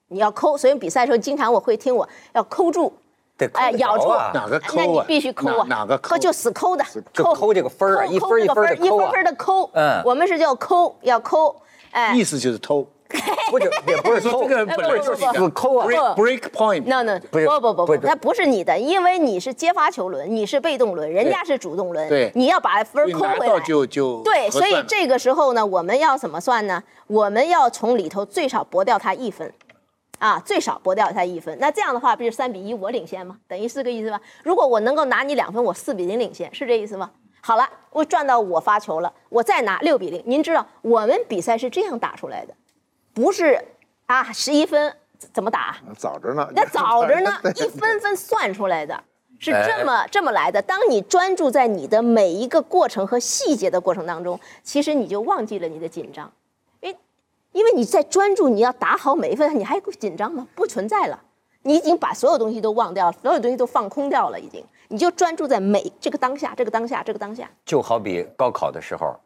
Speaker 4: 你要抠。所以比赛的时候，经常我会听我要抠住，
Speaker 3: 得
Speaker 4: 哎咬住
Speaker 6: 哪个抠啊
Speaker 4: 那你必须抠啊，
Speaker 6: 哪哪个抠
Speaker 4: 就死抠的，
Speaker 3: 就抠这个分儿啊一分一
Speaker 4: 抠这个
Speaker 3: 分的抠啊
Speaker 4: 一分分的抠。
Speaker 3: 嗯
Speaker 4: 我们是叫抠，要抠，哎
Speaker 6: 意思就是偷
Speaker 3: 不是也不是 抠，
Speaker 6: 说这个本来就是
Speaker 3: 死抠啊。
Speaker 6: break break point。
Speaker 4: ，no no，
Speaker 3: 不是
Speaker 4: 不不不不，
Speaker 3: 不是
Speaker 4: 那不是你的，因为你是接发球轮，你是被动轮，人家是主动轮，
Speaker 6: 对
Speaker 4: 你要把分
Speaker 6: 所以拿到
Speaker 4: 抠回来。
Speaker 6: 就就
Speaker 4: 对，所以这个时候呢，我们要怎么算呢？我们要从里头最少驳掉他一分，啊，最少驳掉他一分。那这样的话，不是三比一我领先吗？等于是这个意思吧？如果我能够拿你两分，我四比零领先，是这意思吗？好了，我赚到我发球了，我再拿六比零。您知道我们比赛是这样打出来的，不是啊十一分怎么打？
Speaker 5: 早着呢，
Speaker 4: 那早着呢，一分分算出来的，是这么这么来的。当你专注在你的每一个过程和细节的过程当中，其实你就忘记了你的紧张，因为因为你在专注，你要打好每一分，你还紧张吗？不存在了，你已经把所有东西都忘掉了，所有东西都放空掉了，已经，你就专注在每这个当下，这个当下，这个当下。
Speaker 3: 就好比高考的时候。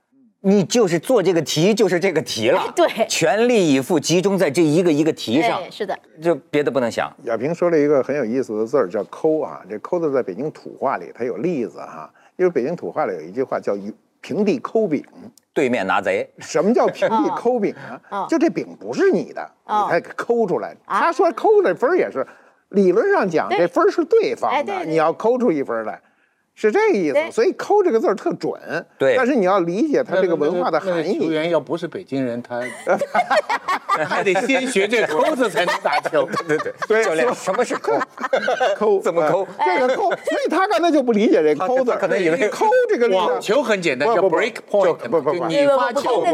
Speaker 3: 你就是做这个题，就是这个题了。
Speaker 4: 对，
Speaker 3: 全力以赴，集中在这一个一个题上。
Speaker 4: 是的，
Speaker 3: 就别的不能想。
Speaker 5: 亚平说了一个很有意思的字儿，叫“抠”啊。这“抠”字在北京土话里，它有例子哈。因为北京土话里有一句话叫“平地抠饼”，
Speaker 3: 对面拿贼。
Speaker 5: 什么叫平地抠饼呢？就这饼不是你的，你才抠出来。他说抠的分也是，理论上讲这分是对方的，你要抠出一分来。是这个意思，所以“抠”这个字儿特准。
Speaker 3: 对，
Speaker 5: 但是你要理解它这个文化的含义。
Speaker 6: 球员要不是北京人，他 还得先学这“抠”字才能打球。
Speaker 3: 对对对，教练，什么是抠？
Speaker 5: 抠
Speaker 3: 怎么抠？
Speaker 5: 这个抠，所以他刚才就不理解这“抠”字，
Speaker 3: 可能以为
Speaker 5: 抠这个
Speaker 6: 网球很简单，叫 break point。
Speaker 5: 不不不，
Speaker 6: 你发球，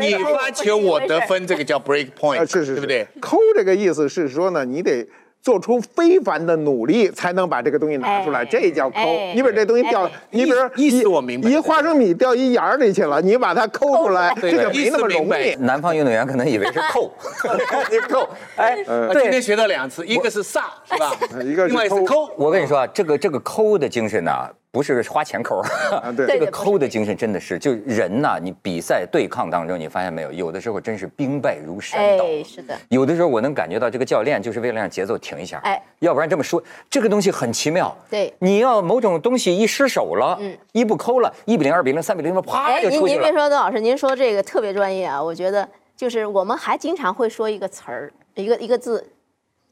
Speaker 6: 你发球我得分，这个叫 break point，
Speaker 5: 是是，
Speaker 6: 对不对？
Speaker 5: 抠这个意思是说呢，你得。做出非凡的努力，才能把这个东西拿出来，这叫抠。你把这东西掉，你比如
Speaker 6: 意思我明白，
Speaker 5: 一花生米掉一眼儿里去了，你把它抠出来，这个没那么容易。
Speaker 3: 南方运动员可能以为是扣，你扣。
Speaker 6: 哎，今天学到两次，一个是撒，是吧？
Speaker 5: 一个
Speaker 6: 是抠。
Speaker 3: 我跟你说啊，这个这个抠的精神呢。不是花钱抠，这个抠的精神真的是，就人呐，你比赛对抗当中，你发现没有，有的时候真是兵败如山倒。
Speaker 4: 哎，是的。
Speaker 3: 有的时候我能感觉到这个教练就是为了让节奏停一下，哎，要不然这么说，这个东西很奇妙。
Speaker 4: 对，
Speaker 3: 你要某种东西一失手了，嗯，一不抠了，一比零、二比零、三比零，啪就出去了。
Speaker 4: 您您别说，邓老师，您说这个特别专业啊，我觉得就是我们还经常会说一个词儿，一个一个字，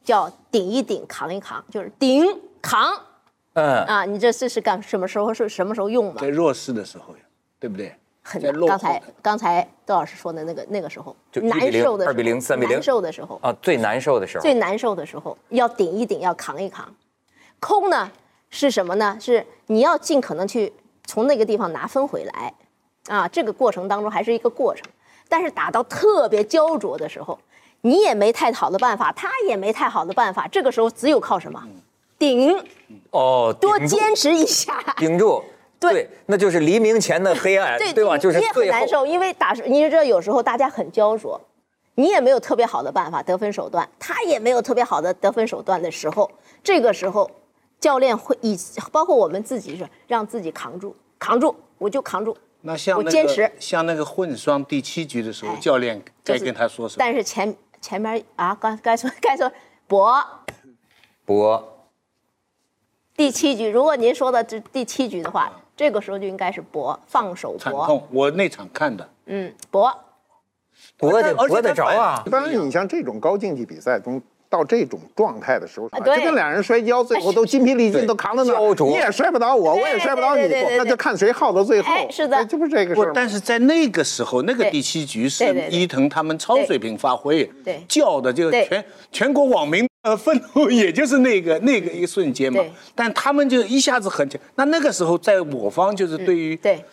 Speaker 4: 叫顶一顶，扛一扛，就是顶扛。嗯啊，你这这是干什么时候是什么时候用嘛？
Speaker 6: 在弱势的时候呀，对不对？
Speaker 4: 很刚才刚才窦老师说的那个那个时候，
Speaker 3: 就难
Speaker 4: 受的
Speaker 3: 二比零三比零
Speaker 4: 难受的时候
Speaker 3: 啊，最难受的时候，
Speaker 4: 最难受的时候要顶一顶，要扛一扛。空呢是什么呢？是你要尽可能去从那个地方拿分回来啊。这个过程当中还是一个过程，但是打到特别焦灼的时候，你也没太好的办法，他也没太好的办法。这个时候只有靠什么？顶
Speaker 3: 哦，
Speaker 4: 多坚持一下，
Speaker 3: 顶住。对，那就是黎明前的黑暗，对吧？就是
Speaker 4: 你也很难受，因为打，你知道有时候大家很焦灼，你也没有特别好的办法得分手段，他也没有特别好的得分手段的时候，这个时候教练会以包括我们自己是让自己扛住，扛住，我就扛住。
Speaker 6: 那像
Speaker 4: 我坚持，
Speaker 6: 像那个混双第七局的时候，教练该跟他说什么？
Speaker 4: 但是前前面啊，刚该说该说搏
Speaker 3: 搏。
Speaker 4: 第七局，如果您说的这第七局的话，这个时候就应该是搏，放手搏。
Speaker 6: 痛，我那场看的。
Speaker 4: 嗯，搏，
Speaker 3: 搏得搏得着啊！
Speaker 5: 一般你像这种高竞技比赛中。到这种状态的时候，就跟两人摔跤，最后都筋疲力尽，都扛在那，你也摔不倒我，我也摔不倒你，那就看谁耗到最后。
Speaker 4: 是的，
Speaker 5: 就是这个事
Speaker 6: 但是在那个时候，那个第七局是伊藤他们超水平发挥，叫的就全全国网民呃愤怒，也就是那个 那个一瞬间嘛。但他们就一下子很强。那那个时候，在我方就是对于
Speaker 4: 对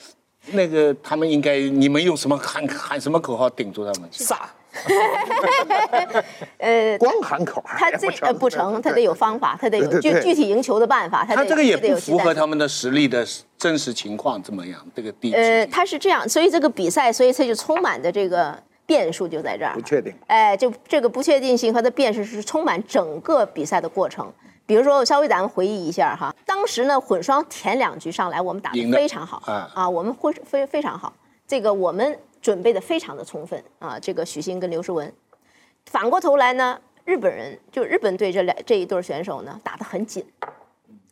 Speaker 6: 那个他们应该你们用什么喊喊什么口号顶住他们？
Speaker 5: 杀！呃，光喊口号，
Speaker 4: 他这呃不成，他得有方法，他得有具具体赢球的办法。
Speaker 6: 他这个也不符合他们的实力的真实情况，怎么样？这个地呃，
Speaker 4: 他是这样，所以这个比赛，所以他就充满的这个变数就在这儿，
Speaker 5: 不确定。
Speaker 4: 哎，就这个不确定性和它变数是充满整个比赛的过程。比如说，稍微咱们回忆一下哈，当时呢混双前两局上来，我们打的非常好啊，我们会非非常好，这个我们。准备的非常的充分啊，这个许昕跟刘诗雯，反过头来呢，日本人就日本队这两这一对选手呢打得很紧，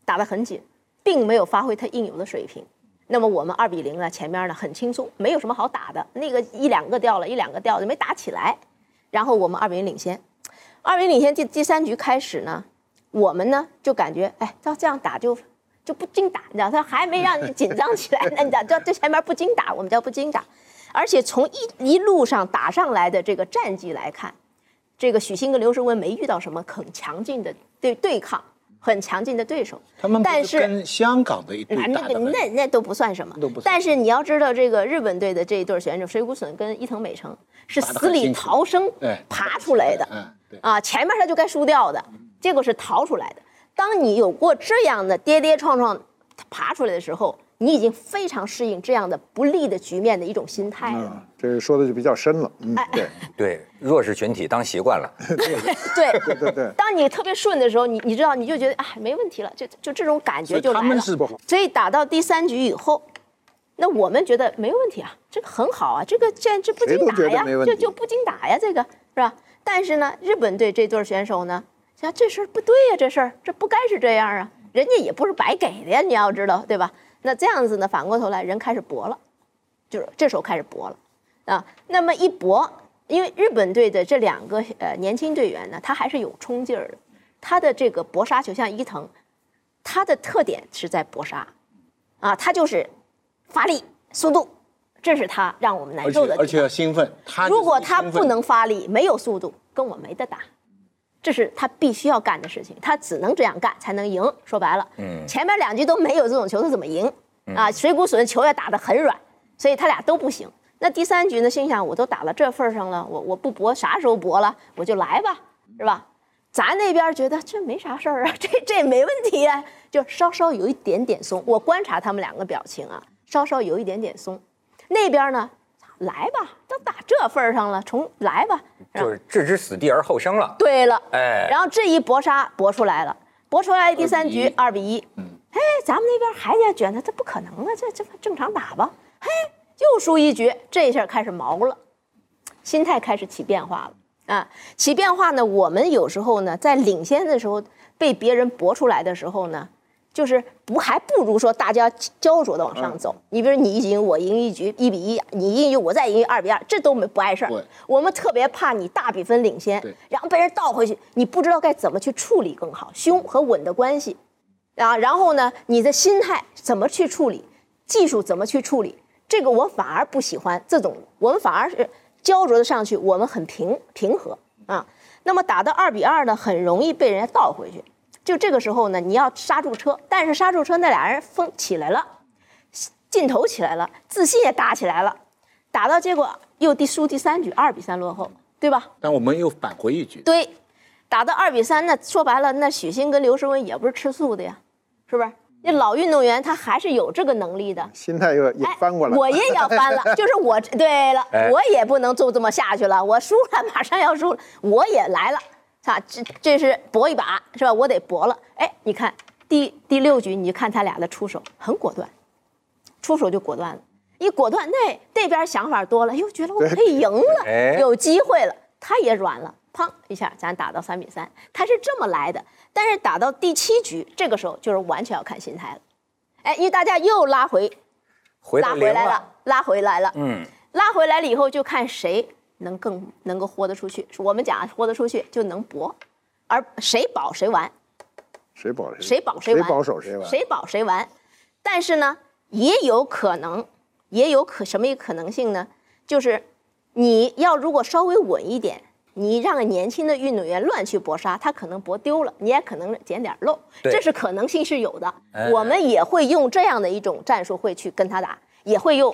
Speaker 4: 打得很紧，并没有发挥他应有的水平。那么我们二比零呢，前面呢很轻松，没有什么好打的，那个一两个掉了，一两个掉了没打起来，然后我们二比零领先，二比零领先第第三局开始呢，我们呢就感觉哎，照这样打就就不精打，你知道他还没让你紧张起来，那你知道这这前面不精打，我们叫不精打。而且从一一路上打上来的这个战绩来看，这个许昕跟刘诗雯没遇到什么很强劲的对对抗，很强劲的对手。
Speaker 6: 他们
Speaker 4: 但是
Speaker 6: 跟香港的一队
Speaker 4: 那那
Speaker 6: 打的很
Speaker 4: 那那都不算什么，
Speaker 6: 都不算。
Speaker 4: 但是你要知道，这个日本队的这一对选手水谷隼跟伊藤美诚是死里逃生
Speaker 6: 对
Speaker 4: 爬出来的，啊，前面他就该输掉的，结果是逃出来的。当你有过这样的跌跌撞撞爬出来的时候，你已经非常适应这样的不利的局面的一种心态了。
Speaker 5: 嗯，这个说的就比较深了。嗯，
Speaker 4: 哎
Speaker 5: 对，
Speaker 3: 对，弱势群体当习惯了。
Speaker 4: 对
Speaker 5: 对对对
Speaker 4: 当你特别顺的时候，你你知道，你就觉得哎没问题了，就就这种感觉就来了。
Speaker 6: 他们是不好，
Speaker 4: 所以打到第三局以后，那我们觉得没问题啊，这个很好啊，这个这这不经打呀就就不经打呀，这个是吧？但是呢，日本队这对选手呢，想这事儿不对呀，这事儿这不该是这样啊，人家也不是白给的呀，你要知道对吧？那这样子呢，反过头来人开始搏了，就是这时候开始搏了啊。那么一搏，因为日本队的这两个呃年轻队员呢，他还是有冲劲儿的，他的这个搏杀球像伊藤，他的特点是在搏杀，啊，他就是发力、速度，这是他让我们难受的地方。
Speaker 6: 且而且要兴奋。他
Speaker 4: 如果他不能发力，没有速度，跟我没得打，这是他必须要干的事情，他只能这样干才能赢。说白了，
Speaker 3: 嗯
Speaker 4: 前面两局都没有这种球，他怎么赢？啊，水谷隼球也打得很软，所以他俩都不行。那第三局呢，心想我都打到这份上了，我我不搏啥时候搏了，我就来吧，是吧？咱那边觉得这没啥事儿啊，这这没问题啊，就稍稍有一点点松。我观察他们两个表情啊，稍稍有一点点松。那边呢，来吧，都打这份儿上了，重来吧。
Speaker 3: 就是置之死地而后生了。
Speaker 4: 对了，
Speaker 3: 哎
Speaker 4: 然后这一搏杀搏出来了，搏出来第三局二比一，
Speaker 6: 嗯，
Speaker 4: 哎，咱们那边还在卷他，这不可能啊，这这正常打吧，嘿，又输一局，这一下开始毛了，心态开始起变化了啊，起变化呢，我们有时候呢在领先的时候被别人搏出来的时候呢。就是不还不如说大家焦灼的往上走。你比如你一赢我赢一局一比一，你赢一局我再赢二比二，这都没不碍事儿。我们特别怕你大比分领先，然后被人倒回去，你不知道该怎么去处理更好，凶和稳的关系，啊，然后呢，你的心态怎么去处理，技术怎么去处理，这个我反而不喜欢这种，我们反而是焦灼的上去，我们很平平和啊。那么打到二比二呢，很容易被人家倒回去。就这个时候呢，你要刹住车，但是刹住车那俩人疯起来了，劲头起来了，自信也打起来了，打到结果又第输第三局，二比三落后，对吧？
Speaker 6: 但我们又返回一局，
Speaker 4: 对，打到二比三，那说白了，那许昕跟刘诗雯也不是吃素的呀，是不是？那老运动员他还是有这个能力的。
Speaker 5: 心态又也
Speaker 4: 哎
Speaker 5: 翻过来了。
Speaker 4: 我也要翻了，就是我 对了，
Speaker 3: 哎
Speaker 4: 我也不能就这么下去了，我输了，马上要输了，我也来了，啊，这这是搏一把是吧？我得搏了。哎，你看第第六局，你就看他俩的出手很果断，出手就果断了，一果断，那那边想法多了，又觉得我可以赢了，
Speaker 3: 哎
Speaker 4: 有机会了，他也软了，砰一下，咱打到三比三，他是这么来的。但是打到第七局，这个时候就是完全要看心态了，哎，因为大家又拉回
Speaker 3: 回
Speaker 4: 拉回来了，拉回来了，
Speaker 3: 嗯，
Speaker 4: 拉回来了以后就看谁能更能够豁得出去。我们讲豁得出去就能搏，而谁保谁完，
Speaker 5: 谁保谁？
Speaker 4: 谁保谁
Speaker 5: 保守谁完？
Speaker 4: 谁保谁完。但是呢，也有可能，也有可什么一个可能性呢？就是你要如果稍微稳一点，你让年轻的运动员乱去搏杀，他可能搏丢了，你也可能捡点漏，这是可能性是有的
Speaker 3: 哎。
Speaker 4: 我们也会用这样的一种战术会去跟他打，也会用。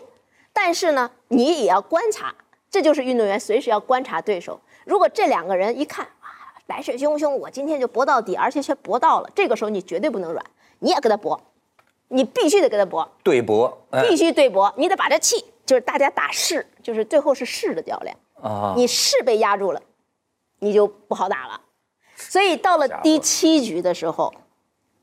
Speaker 4: 但是呢，你也要观察，这就是运动员随时要观察对手。如果这两个人一看啊，来势汹汹，我今天就搏到底，而且却搏到了，这个时候你绝对不能软，你也跟他搏，你必须得跟他搏，
Speaker 3: 对搏，哎
Speaker 4: 必须对搏，你得把这气，就是大家打势，就是最后是势的较量，
Speaker 3: 啊，
Speaker 4: 你势被压住了，你就不好打了。所以到了第七局的时候，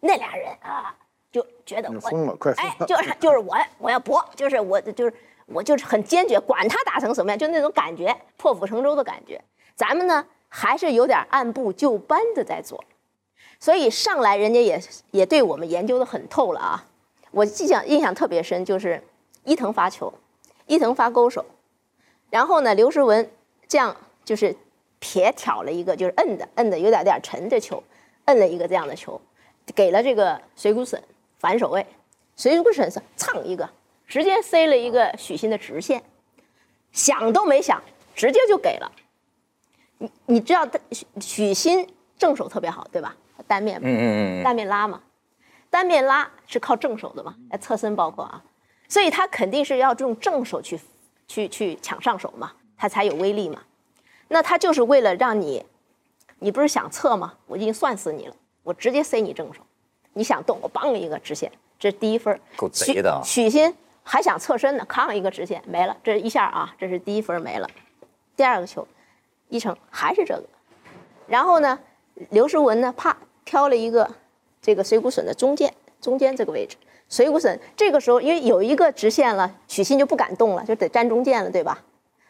Speaker 4: 那俩人啊就觉得我
Speaker 5: 你疯了，快疯
Speaker 4: 哎，
Speaker 5: 了！
Speaker 4: 就是就是我我要搏，就是我就是我就是很坚决，管他打成什么样，就那种感觉，破釜沉舟的感觉。咱们呢还是有点按部就班的在做，所以上来人家也也对我们研究的很透了啊。我印象印象特别深，就是伊藤发球，伊藤发勾手，然后呢刘诗雯这样就是撇挑了一个，就是摁的摁的有点点沉的球，摁了一个这样的球，给了这个水谷隼反手位，水谷隼是蹭一个，直接塞了一个许昕的直线，想都没想，直接就给了。你你知道他许许昕正手特别好，对吧？单面嘛，
Speaker 3: 嗯嗯嗯，
Speaker 4: 单面拉嘛，单面拉是靠正手的嘛，哎，侧身包括啊，所以他肯定是要用正手去去去抢上手嘛，他才有威力嘛。那他就是为了让你，你不是想侧吗？我已经算死你了，我直接塞你正手，你想动，我帮一个直线，这是第一分儿。
Speaker 3: 够贼的啊
Speaker 4: 许许昕还想侧身呢，扛一个直线没了，这一下啊，这是第一分没了。第二个球，一成还是这个，然后呢，刘诗雯呢，啪挑了一个这个水谷隼的中间中间这个位置。水谷隼这个时候因为有一个直线了，许昕就不敢动了，就得站中间了，对吧？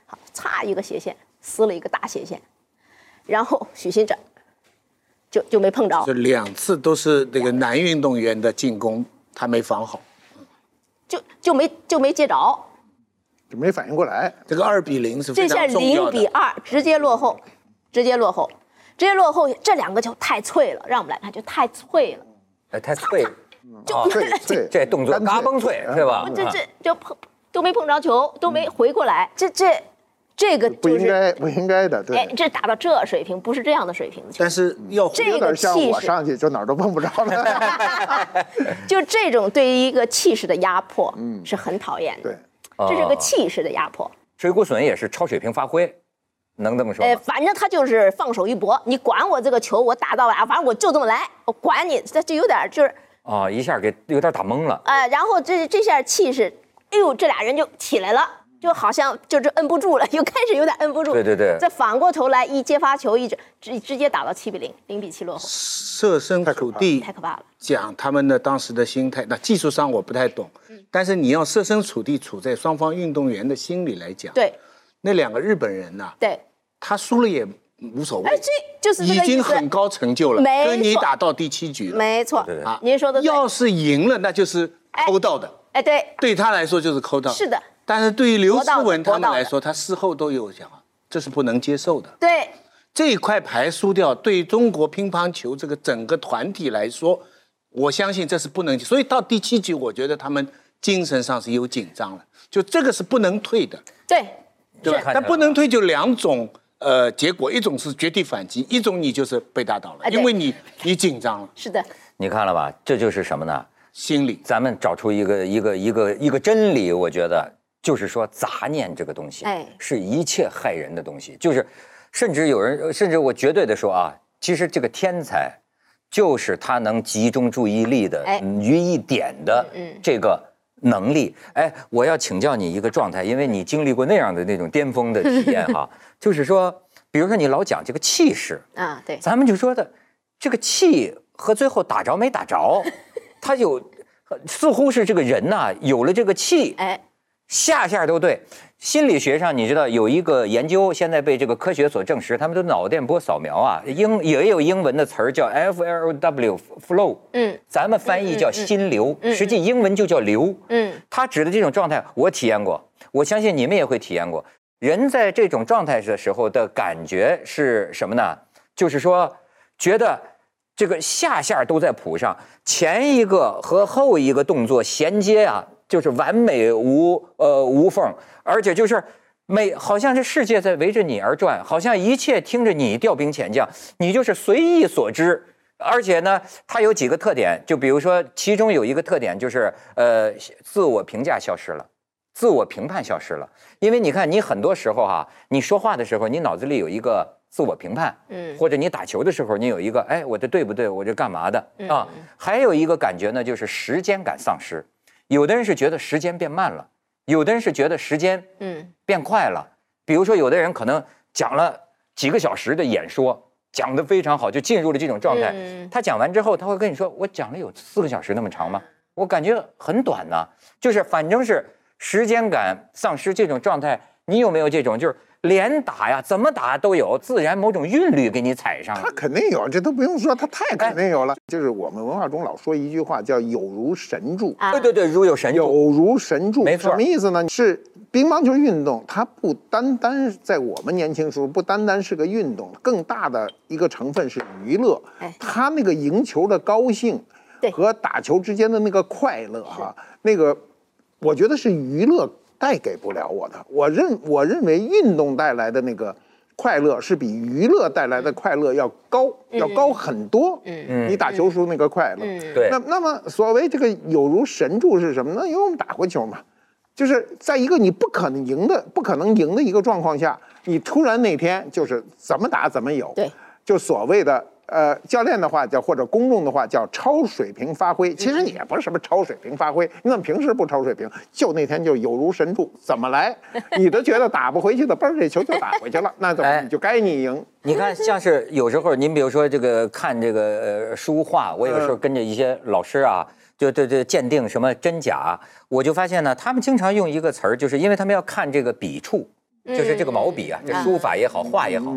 Speaker 4: 好，擦一个斜线，撕了一个大斜线，然后许昕这就就没碰着
Speaker 6: 就，两次都是这个男运动员的进攻，他没防好。
Speaker 4: 就就没就没接着。
Speaker 5: 就没反应过来。
Speaker 6: 这个二比零是非
Speaker 4: 这下
Speaker 6: 常重要的。
Speaker 4: 零比二，直接落后，直接落后，直接落后。这两个球太脆了，让我们来看就太脆了。
Speaker 3: 哎，太脆了，
Speaker 4: 就
Speaker 3: 啊
Speaker 5: 对对，
Speaker 3: 这动作嘎嘣脆是吧？
Speaker 4: 这这就碰都没碰着球，都没回过来。这这这个
Speaker 5: 不
Speaker 4: 就是，
Speaker 5: 应该不应该的，
Speaker 4: 哎
Speaker 5: 对，，
Speaker 4: 这打到这水平，不是这样的水平的球
Speaker 6: 但。是要
Speaker 4: 这个
Speaker 5: 有点像
Speaker 4: 气势
Speaker 5: 我上去就哪儿都碰不着了。
Speaker 4: 就这种对于一个气势的压迫，嗯是很讨厌的。
Speaker 5: 对，
Speaker 4: 这是个
Speaker 3: 哦
Speaker 4: 气势的压迫。
Speaker 3: 水谷隼也是超水平发挥，能这么说
Speaker 4: 呃，
Speaker 3: 吗？
Speaker 4: 反正他就是放手一搏，你管我这个球我打到哪，反正我就这么来，我管你，这就有点就是
Speaker 3: 啊，一下给有点打懵了。
Speaker 4: 呃，然后这这下气势，哎呦，这俩人就起来了，就好像就是摁不住了，又开始有点摁不住。
Speaker 3: 对对对
Speaker 4: 再反过头来一接发球，一直直直接打到七比零，零比七落后，
Speaker 6: 设身处地
Speaker 4: 太可怕了。
Speaker 6: 讲他们的当时的心态，那技术上我不太懂，
Speaker 4: 嗯
Speaker 6: 但是你要设身处地处在双方运动员的心里来讲，
Speaker 4: 对
Speaker 6: 那两个日本人呐、
Speaker 4: 对，
Speaker 6: 他输了也无所
Speaker 4: 哎，
Speaker 6: 谓，
Speaker 4: 这就是
Speaker 6: 已。经很高成就了，
Speaker 4: 没
Speaker 6: 跟你打到第七局了
Speaker 4: 没错，
Speaker 6: 啊。
Speaker 4: 您说的。
Speaker 6: 要是赢了，那就是抠到的，
Speaker 4: 哎，对，
Speaker 6: 对他来说就是抠到。
Speaker 4: 是的。
Speaker 6: 但是对于刘诗雯他们来说，他事后都有讲，这是不能接受的。
Speaker 4: 对，
Speaker 6: 这一块牌输掉，对于中国乒乓球这个整个团体来说，我相信这是不能。所以到第七局，我觉得他们精神上是有紧张了，就这个是不能退的，
Speaker 4: 对，
Speaker 6: 对吧？但不能退就两种呃结果，一种是绝地反击，一种你就是被打倒了，因为你你紧张了，
Speaker 4: 是的，
Speaker 3: 你看了吧？这就是什么呢？
Speaker 6: 心理。
Speaker 3: 咱们找出一个一个一个一个真理，我觉得就是说杂念这个东西，
Speaker 4: 哎
Speaker 3: 是一切害人的东西。就是，甚至有人，甚至我绝对的说啊，其实这个天才，就是他能集中注意力的于一点的
Speaker 4: 嗯
Speaker 3: 这个能力。哎，我要请教你一个状态，因为你经历过那样的那种巅峰的体验哈，就是说，比如说你老讲这个气势，
Speaker 4: 啊，对，
Speaker 3: 咱们就说的这个气和最后打着没打着，他有似乎是这个人呐、有了这个气，
Speaker 4: 哎，
Speaker 3: 下下都对。心理学上你知道有一个研究，现在被这个科学所证实，他们的脑电波扫描啊，英也有英文的词儿叫 F L W flow，
Speaker 4: 嗯
Speaker 3: 咱们翻译叫心流，实际英文就叫流。
Speaker 4: 嗯，
Speaker 3: 它指的这种状态，我体验过，我相信你们也会体验过。人在这种状态的时候的感觉是什么呢？就是说，觉得这个下下都在谱上，前一个和后一个动作衔接啊，就是完美无呃无缝，而且就是每好像这世界在围着你而转，好像一切听着你调兵遣将，你就是随意所知。而且呢，它有几个特点，就比如说，其中有一个特点就是，呃，自我评价消失了，自我评判消失了。因为你看，你很多时候哈、你说话的时候，你脑子里有一个自我评判，
Speaker 4: 嗯
Speaker 3: 或者你打球的时候，你有一个，哎，我这对不对？我这干嘛的啊？还有一个感觉呢，就是时间感丧失。有的人是觉得时间变慢了，有的人是觉得时间
Speaker 4: 嗯
Speaker 3: 变快了。比如说，有的人可能讲了几个小时的演说，讲得非常好，就进入了这种状态。
Speaker 4: 嗯
Speaker 3: 他讲完之后，他会跟你说：“我讲了有四个小时那么长吗？我感觉很短呢。”就是反正是时间感丧失这种状态，你有没有这种？就是连打呀，怎么打都有自然某种韵律给你踩上了
Speaker 5: 他。肯定有，这都不用说，他太肯定有了。就是我们文化中老说一句话，叫“有如神助”。
Speaker 4: 啊
Speaker 3: 对对对，如有神助有。
Speaker 5: 如神助，
Speaker 3: 没错
Speaker 5: 什么意思呢？是乒乓球运动，它不单单在我们年轻时候不单单是个运动，更大的一个成分是娱乐
Speaker 4: 哎。
Speaker 5: 它那个赢球的高兴和打球之间的那个快乐哈，那个我觉得是娱乐带给不了我的。我认我认为运动带来的那个快乐是比娱乐带来的快乐要高，要高很多。嗯。你打球时候那个快乐，
Speaker 3: 对。
Speaker 5: 那那么所谓这个有如神助是什么呢？因为我们打过球嘛，就是在一个你不可能赢的、不可能赢的一个状况下，你突然那天就是怎么打怎么有。
Speaker 4: 对，
Speaker 5: 就所谓的呃教练的话叫或者公众的话叫超水平发挥。其实你也不是什么超水平发挥，你怎么平时不超水平？就那天就有如神助，怎么来？你都觉得打不回去的，嘣儿这球就打回去了，那怎么
Speaker 3: 哎
Speaker 5: 你就该你赢？
Speaker 3: 你看，像是有时候，您比如说这个看这个呃书画，我有时候跟着一些老师啊，就对对鉴定什么真假，我就发现呢，他们经常用一个词儿，就是因为他们要看这个笔触，就是这个毛笔啊，这书法也好，画也好，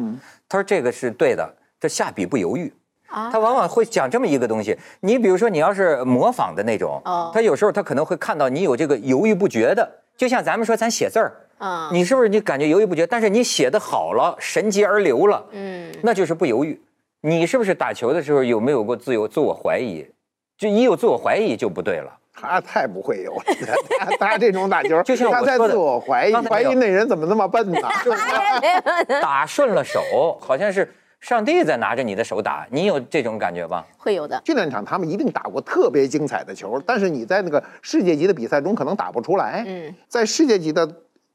Speaker 3: 他说这个是对的，这下笔不犹豫。他往往会讲这么一个东西，你比如说你要是模仿的那种
Speaker 4: 哦，
Speaker 3: 他有时候他可能会看到你有这个犹豫不决的，就像咱们说咱写字儿，
Speaker 4: 啊，
Speaker 3: 你是不是你感觉犹豫不决？但是你写的好了，神疾而流了，
Speaker 4: 嗯，
Speaker 3: 那就是不犹豫。你是不是打球的时候有没有过自由自我怀疑？就一有自我怀疑就不对了。
Speaker 5: 他太不会有，了他这种打球，
Speaker 3: 就像我
Speaker 5: 他在
Speaker 3: 说的
Speaker 5: 自我怀疑，
Speaker 3: 刚才没有
Speaker 5: 怀疑那人怎么那么笨呢？
Speaker 3: 打顺了手，好像是上帝在拿着你的手打，你有这种感觉吗？
Speaker 4: 会有的。
Speaker 5: 训练场他们一定打过特别精彩的球，但是你在那个世界级的比赛中可能打不出来。
Speaker 4: 嗯，
Speaker 5: 在世界级的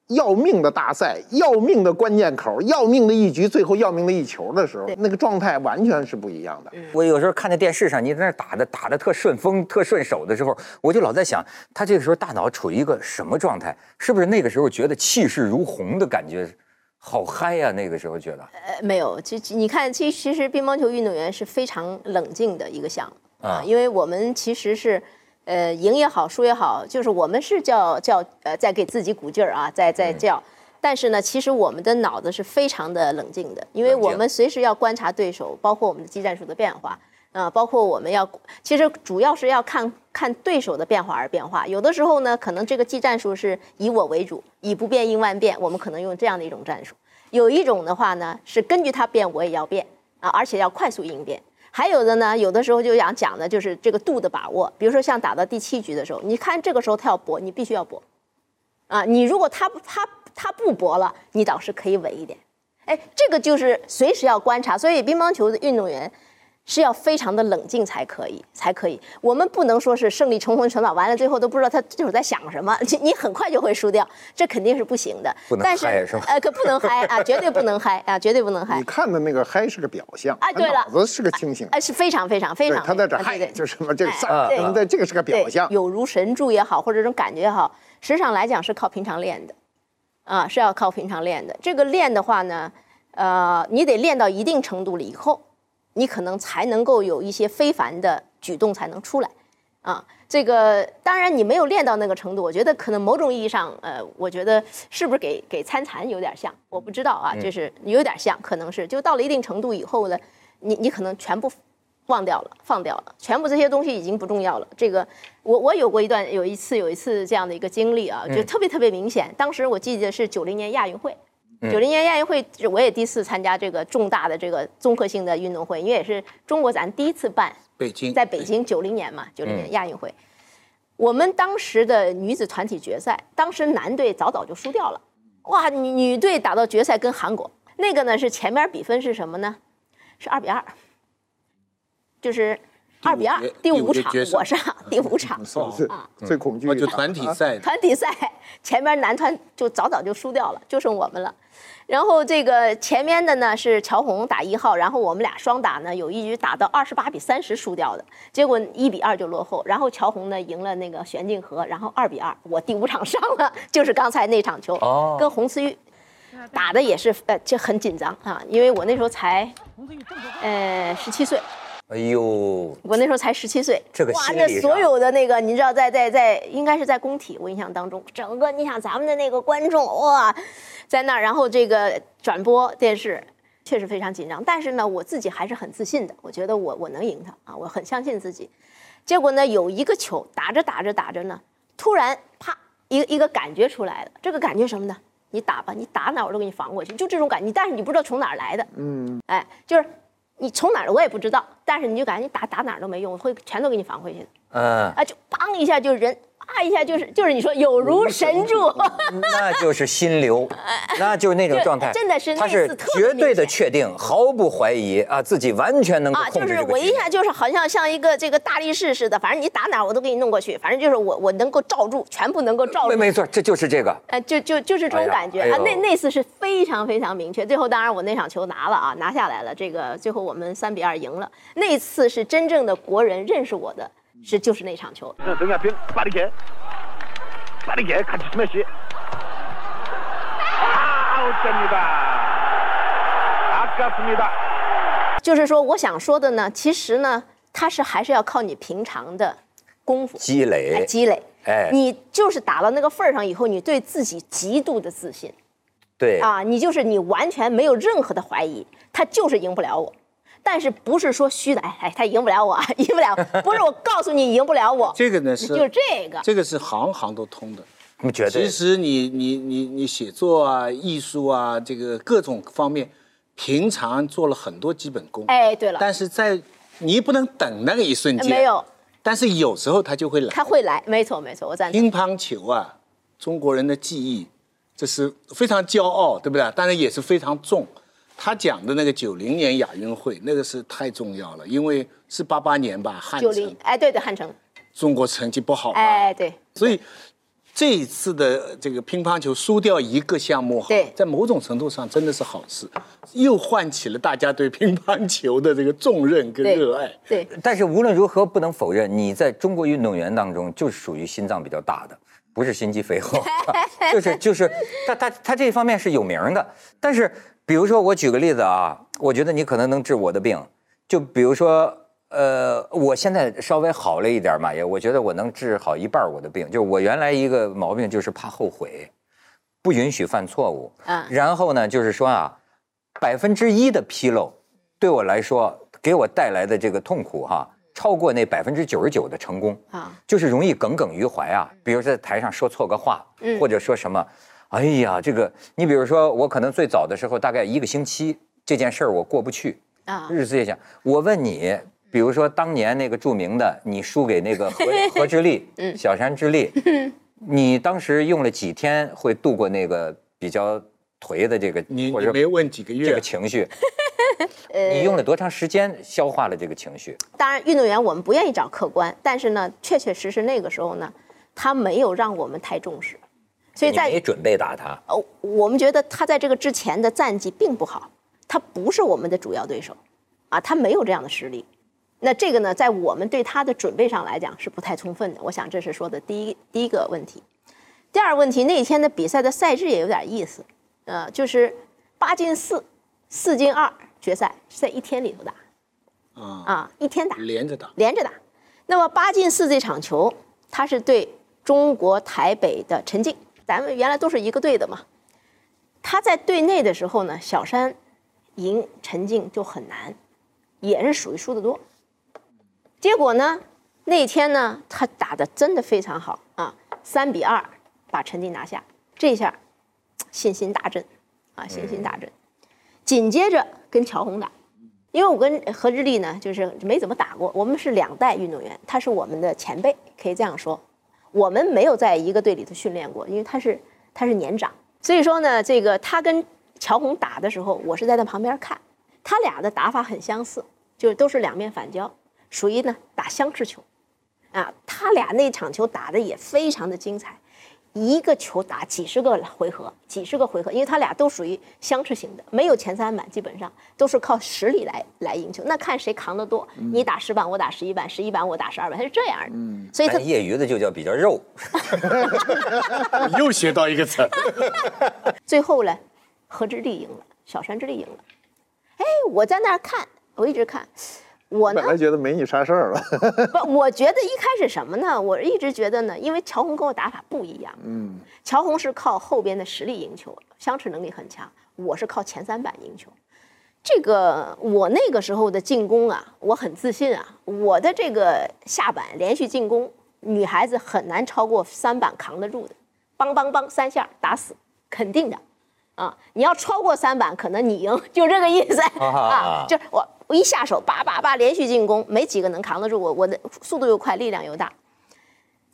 Speaker 5: 要命的大赛、要命的关键口、要命的一局、最后要命的一球的时候，那个状态完全是不一样的。
Speaker 3: 我有时候看在电视上，你在那儿打的打的特顺风、特顺手的时候，我就老在想，他这个时候大脑处于一个什么状态？是不是那个时候觉得气势如虹的感觉，好嗨呀、那个时候觉得
Speaker 4: 呃，没有，其其你看，其其实乒乓球运动员是非常冷静的一个项目
Speaker 3: 啊
Speaker 4: 啊，因为我们其实是，呃，赢也好，输也好，就是我们是叫叫呃，在给自己鼓劲儿啊，在在
Speaker 3: 嗯
Speaker 4: 叫。但是呢，其实我们的脑子是非常的冷静的，因为我们随时要观察对手，包括我们的技战术的变化，啊、包括我们要，其实主要是要看看对手的变化而变化。有的时候呢，可能这个技战术是以我为主，以不变应万变，我们可能用这样的一种战术。有一种的话呢，是根据它变，我也要变啊，而且要快速应变。还有的呢，有的时候就想讲的就是这个度的把握。比如说像打到第七局的时候，你看这个时候他要搏，你必须要搏，啊，你如果他他他不搏了，你倒是可以稳一点。哎，这个就是随时要观察，所以乒乓球的运动员是要非常的冷静才可以，才可以。我们不能说是胜利冲锋城堡，完了最后都不知道他这会儿在想什么，你你很快就会输掉，这肯定是不行的。
Speaker 3: 不能
Speaker 4: 但是
Speaker 3: 嗨是吧
Speaker 4: 呃，可不能嗨啊，绝对不能嗨啊，绝对不能嗨
Speaker 5: 你。看的那个嗨是个表象，他
Speaker 4: 哎对了
Speaker 5: 脑子是个清醒。
Speaker 4: 哎，是非常非常非，常，
Speaker 5: 他在这嗨就是什么这
Speaker 4: 哎
Speaker 5: 仨，
Speaker 4: 对
Speaker 5: 能在这个是个表象。
Speaker 4: 有如神助也好，或者这种感觉也好，实际上来讲是靠平常练的，啊，是要靠平常练的。这个练的话呢，呃，你得练到一定程度了以后，你可能才能够有一些非凡的举动才能出来，啊，这个当然你没有练到那个程度，我觉得可能某种意义上，呃，我觉得是不是给给参禅有点像，我不知道啊，就是有点像，可能是就到了一定程度以后呢，你你可能全部忘掉了，放掉了，全部这些东西已经不重要了。这个我我有过一段有一次有一次这样的一个经历啊，就特别特别明显。当时我记得是九零年亚运会，九零年亚运会我也第一次参加这个重大的这个综合性的运动会，因为也是中国咱第一次办，
Speaker 6: 北京
Speaker 4: 在北京九零年嘛，九零年亚运会。我们当时的女子团体决赛，当时男队早早就输掉了，哇，女女队打到决赛跟韩国，那个呢是前面比分是什么呢？是二比二，就是二比二，第
Speaker 6: 第五
Speaker 4: 五场我上第五场，
Speaker 5: 啊最恐惧
Speaker 6: 就团体赛，
Speaker 4: 团体赛前面男团就早早就输掉了，就剩我们了。然后这个前面的呢是乔红打一号，然后我们俩双打呢有一局打到二十八比三十输掉的，结果一比二就落后。然后乔红呢赢了那个玄静和，然后二比二，我第五场上了，就是刚才那场球，
Speaker 3: 哦
Speaker 4: 跟洪思玉打的也是呃就很紧张啊，因为我那时候才呃十七岁。
Speaker 3: 哎呦，
Speaker 4: 我那时候才十七岁，
Speaker 3: 这个
Speaker 4: 哇，那所有的那个，你知道，在在在，应该是在工体，我印象当中，整个你想咱们的那个观众哇，在那儿，然后这个转播电视确实非常紧张，但是呢，我自己还是很自信的，我觉得我我能赢他啊，我很相信自己。结果呢，有一个球打着打着打着呢，突然啪一个一个感觉出来了，这个感觉什么呢？你打吧，你打哪儿我都给你防过去，就这种感觉，但是你不知道从哪儿来的，
Speaker 5: 嗯，
Speaker 4: 哎，就是你从哪儿的我也不知道，但是你就感觉你打打哪儿都没用，会全都给你防回去的。
Speaker 3: 嗯，
Speaker 4: 啊，就梆一下就人啪一下就是就是你说有如神助，
Speaker 3: 那就是心流，那就是那种状态，
Speaker 4: 真的是
Speaker 3: 他是绝对的确定，毫不怀疑啊，自己完全能够控制
Speaker 4: 啊，就是我一下就是好像像一个这个大力士似的，反正你打哪我都给你弄过去，反正就是我我能够罩住，全部能够罩住。
Speaker 3: 没没错，这就是这个。
Speaker 4: 呃，就就就是这种感觉啊，那那次是非常非常明确。最后当然我那场球拿了啊，拿下来了，这个最后我们三比二赢了。那次是真正的国人认识我的。是就是那场球。就是说，我想说的呢，其实呢，他是还是要靠你平常的功夫
Speaker 3: 积累，
Speaker 4: 积累。哎，你就是打到那个份儿上以后，你对自己极度的自信。
Speaker 3: 对
Speaker 4: 啊，你就是你完全没有任何的怀疑，他就是赢不了我。但是不是说虚的？哎哎，他赢不了我，赢不了。不是我告诉你赢不了我。
Speaker 6: 这个呢是
Speaker 4: 就这个，
Speaker 6: 这个是行行都通的。
Speaker 3: 你觉得？
Speaker 6: 其实你你你你写作啊、艺术啊，这个各种方面，平常做了很多基本功。
Speaker 4: 哎，对了。
Speaker 6: 但是在你不能等那个一瞬间。
Speaker 4: 没有。
Speaker 6: 但是有时候他就会来。
Speaker 4: 他会来，没错没错，我赞
Speaker 6: 同。乒乓球啊，中国人的记忆，这是非常骄傲，对不对？当然也是非常重。他讲的那个九零年亚运会，那个是太重要了，因为是八八年吧，汉城。九零，
Speaker 4: 哎，对对，汉城。
Speaker 6: 中国成绩不好。
Speaker 4: 哎，对。
Speaker 6: 所以这一次的这个乒乓球输掉一个项目，
Speaker 4: 对，
Speaker 6: 在某种程度上真的是好事，又唤起了大家对乒乓球的这个重任跟热爱。
Speaker 4: 对。
Speaker 3: 但是无论如何，不能否认你在中国运动员当中就是属于心脏比较大的，不是心肌肥厚，就是就是他他他这方面是有名的，但是。比如说，我举个例子啊，我觉得你可能能治我的病。就比如说，呃，我现在稍微好了一点嘛，也我觉得我能治好一半我的病。就是我原来一个毛病就是怕后悔，不允许犯错误。嗯。然后呢，就是说啊，百分之一的纰漏，对我来说给我带来的这个痛苦哈，超过那百分之九十九的成功。啊。就是容易耿耿于怀啊。比如在台上说错个话，或者说什么。哎呀，这个你比如说，我可能最早的时候大概一个星期，这件事儿我过不去啊。日思夜想，我问你，比如说当年那个著名的，你输给那个 何何之力，小山之力，你当时用了几天会度过那个比较颓的这个？
Speaker 6: 你你没问几个月
Speaker 3: 这个情绪？你用了多长时间消化了这个情绪？
Speaker 4: 当然，运动员我们不愿意找客观，但是呢，确确实实那个时候呢，他没有让我们太重视。所以在
Speaker 3: 没准备打他哦，
Speaker 4: 我们觉得他在这个之前的战绩并不好，他不是我们的主要对手，啊，他没有这样的实力。那这个呢，在我们对他的准备上来讲是不太充分的。我想这是说的第一第一个问题。第二个问题，那天的比赛的赛制也有点意思，呃，就是八进四，四进二决赛是在一天里头打，啊啊，一天打，
Speaker 6: 连着打，
Speaker 4: 连着打。那么八进四这场球，他是对中国台北的陈静。咱们原来都是一个队的嘛，他在队内的时候呢，小山赢陈静就很难，也是属于输的多。结果呢，那天呢，他打的真的非常好啊，三比二把陈静拿下，这下信心大振啊，信心大振。紧接着跟乔红打，因为我跟何志丽呢，就是没怎么打过，我们是两代运动员，他是我们的前辈，可以这样说。我们没有在一个队里头训练过，因为他是他是年长，所以说呢，这个他跟乔红打的时候，我是在他旁边看，他俩的打法很相似，就是都是两面反交，属于呢打相持球，啊，他俩那场球打的也非常的精彩。一个球打几十个回合，几十个回合，因为他俩都属于相持型的，没有前三板，基本上都是靠实力来来赢球。那看谁扛得多，你打十板，我打十一板，十一板我打十二板，他是这样的。嗯，所以他
Speaker 3: 业余的就叫比较肉。
Speaker 6: 又学到一个词。
Speaker 4: 最后呢，何之力赢了，小山之力赢了。哎，我在那儿看，我一直看。我
Speaker 5: 本来觉得没你啥事儿了，
Speaker 4: 不，我觉得一开始什么呢？我一直觉得呢，因为乔红跟我打法不一样。嗯，乔红是靠后边的实力赢球，相持能力很强。我是靠前三板赢球。这个我那个时候的进攻啊，我很自信啊。我的这个下板连续进攻，女孩子很难超过三板扛得住的，梆梆梆三下打死，肯定的。啊，你要超过三板，可能你赢，就这个意思啊。就我。我一下手，叭叭叭，连续进攻，没几个能扛得住我。我的速度又快，力量又大。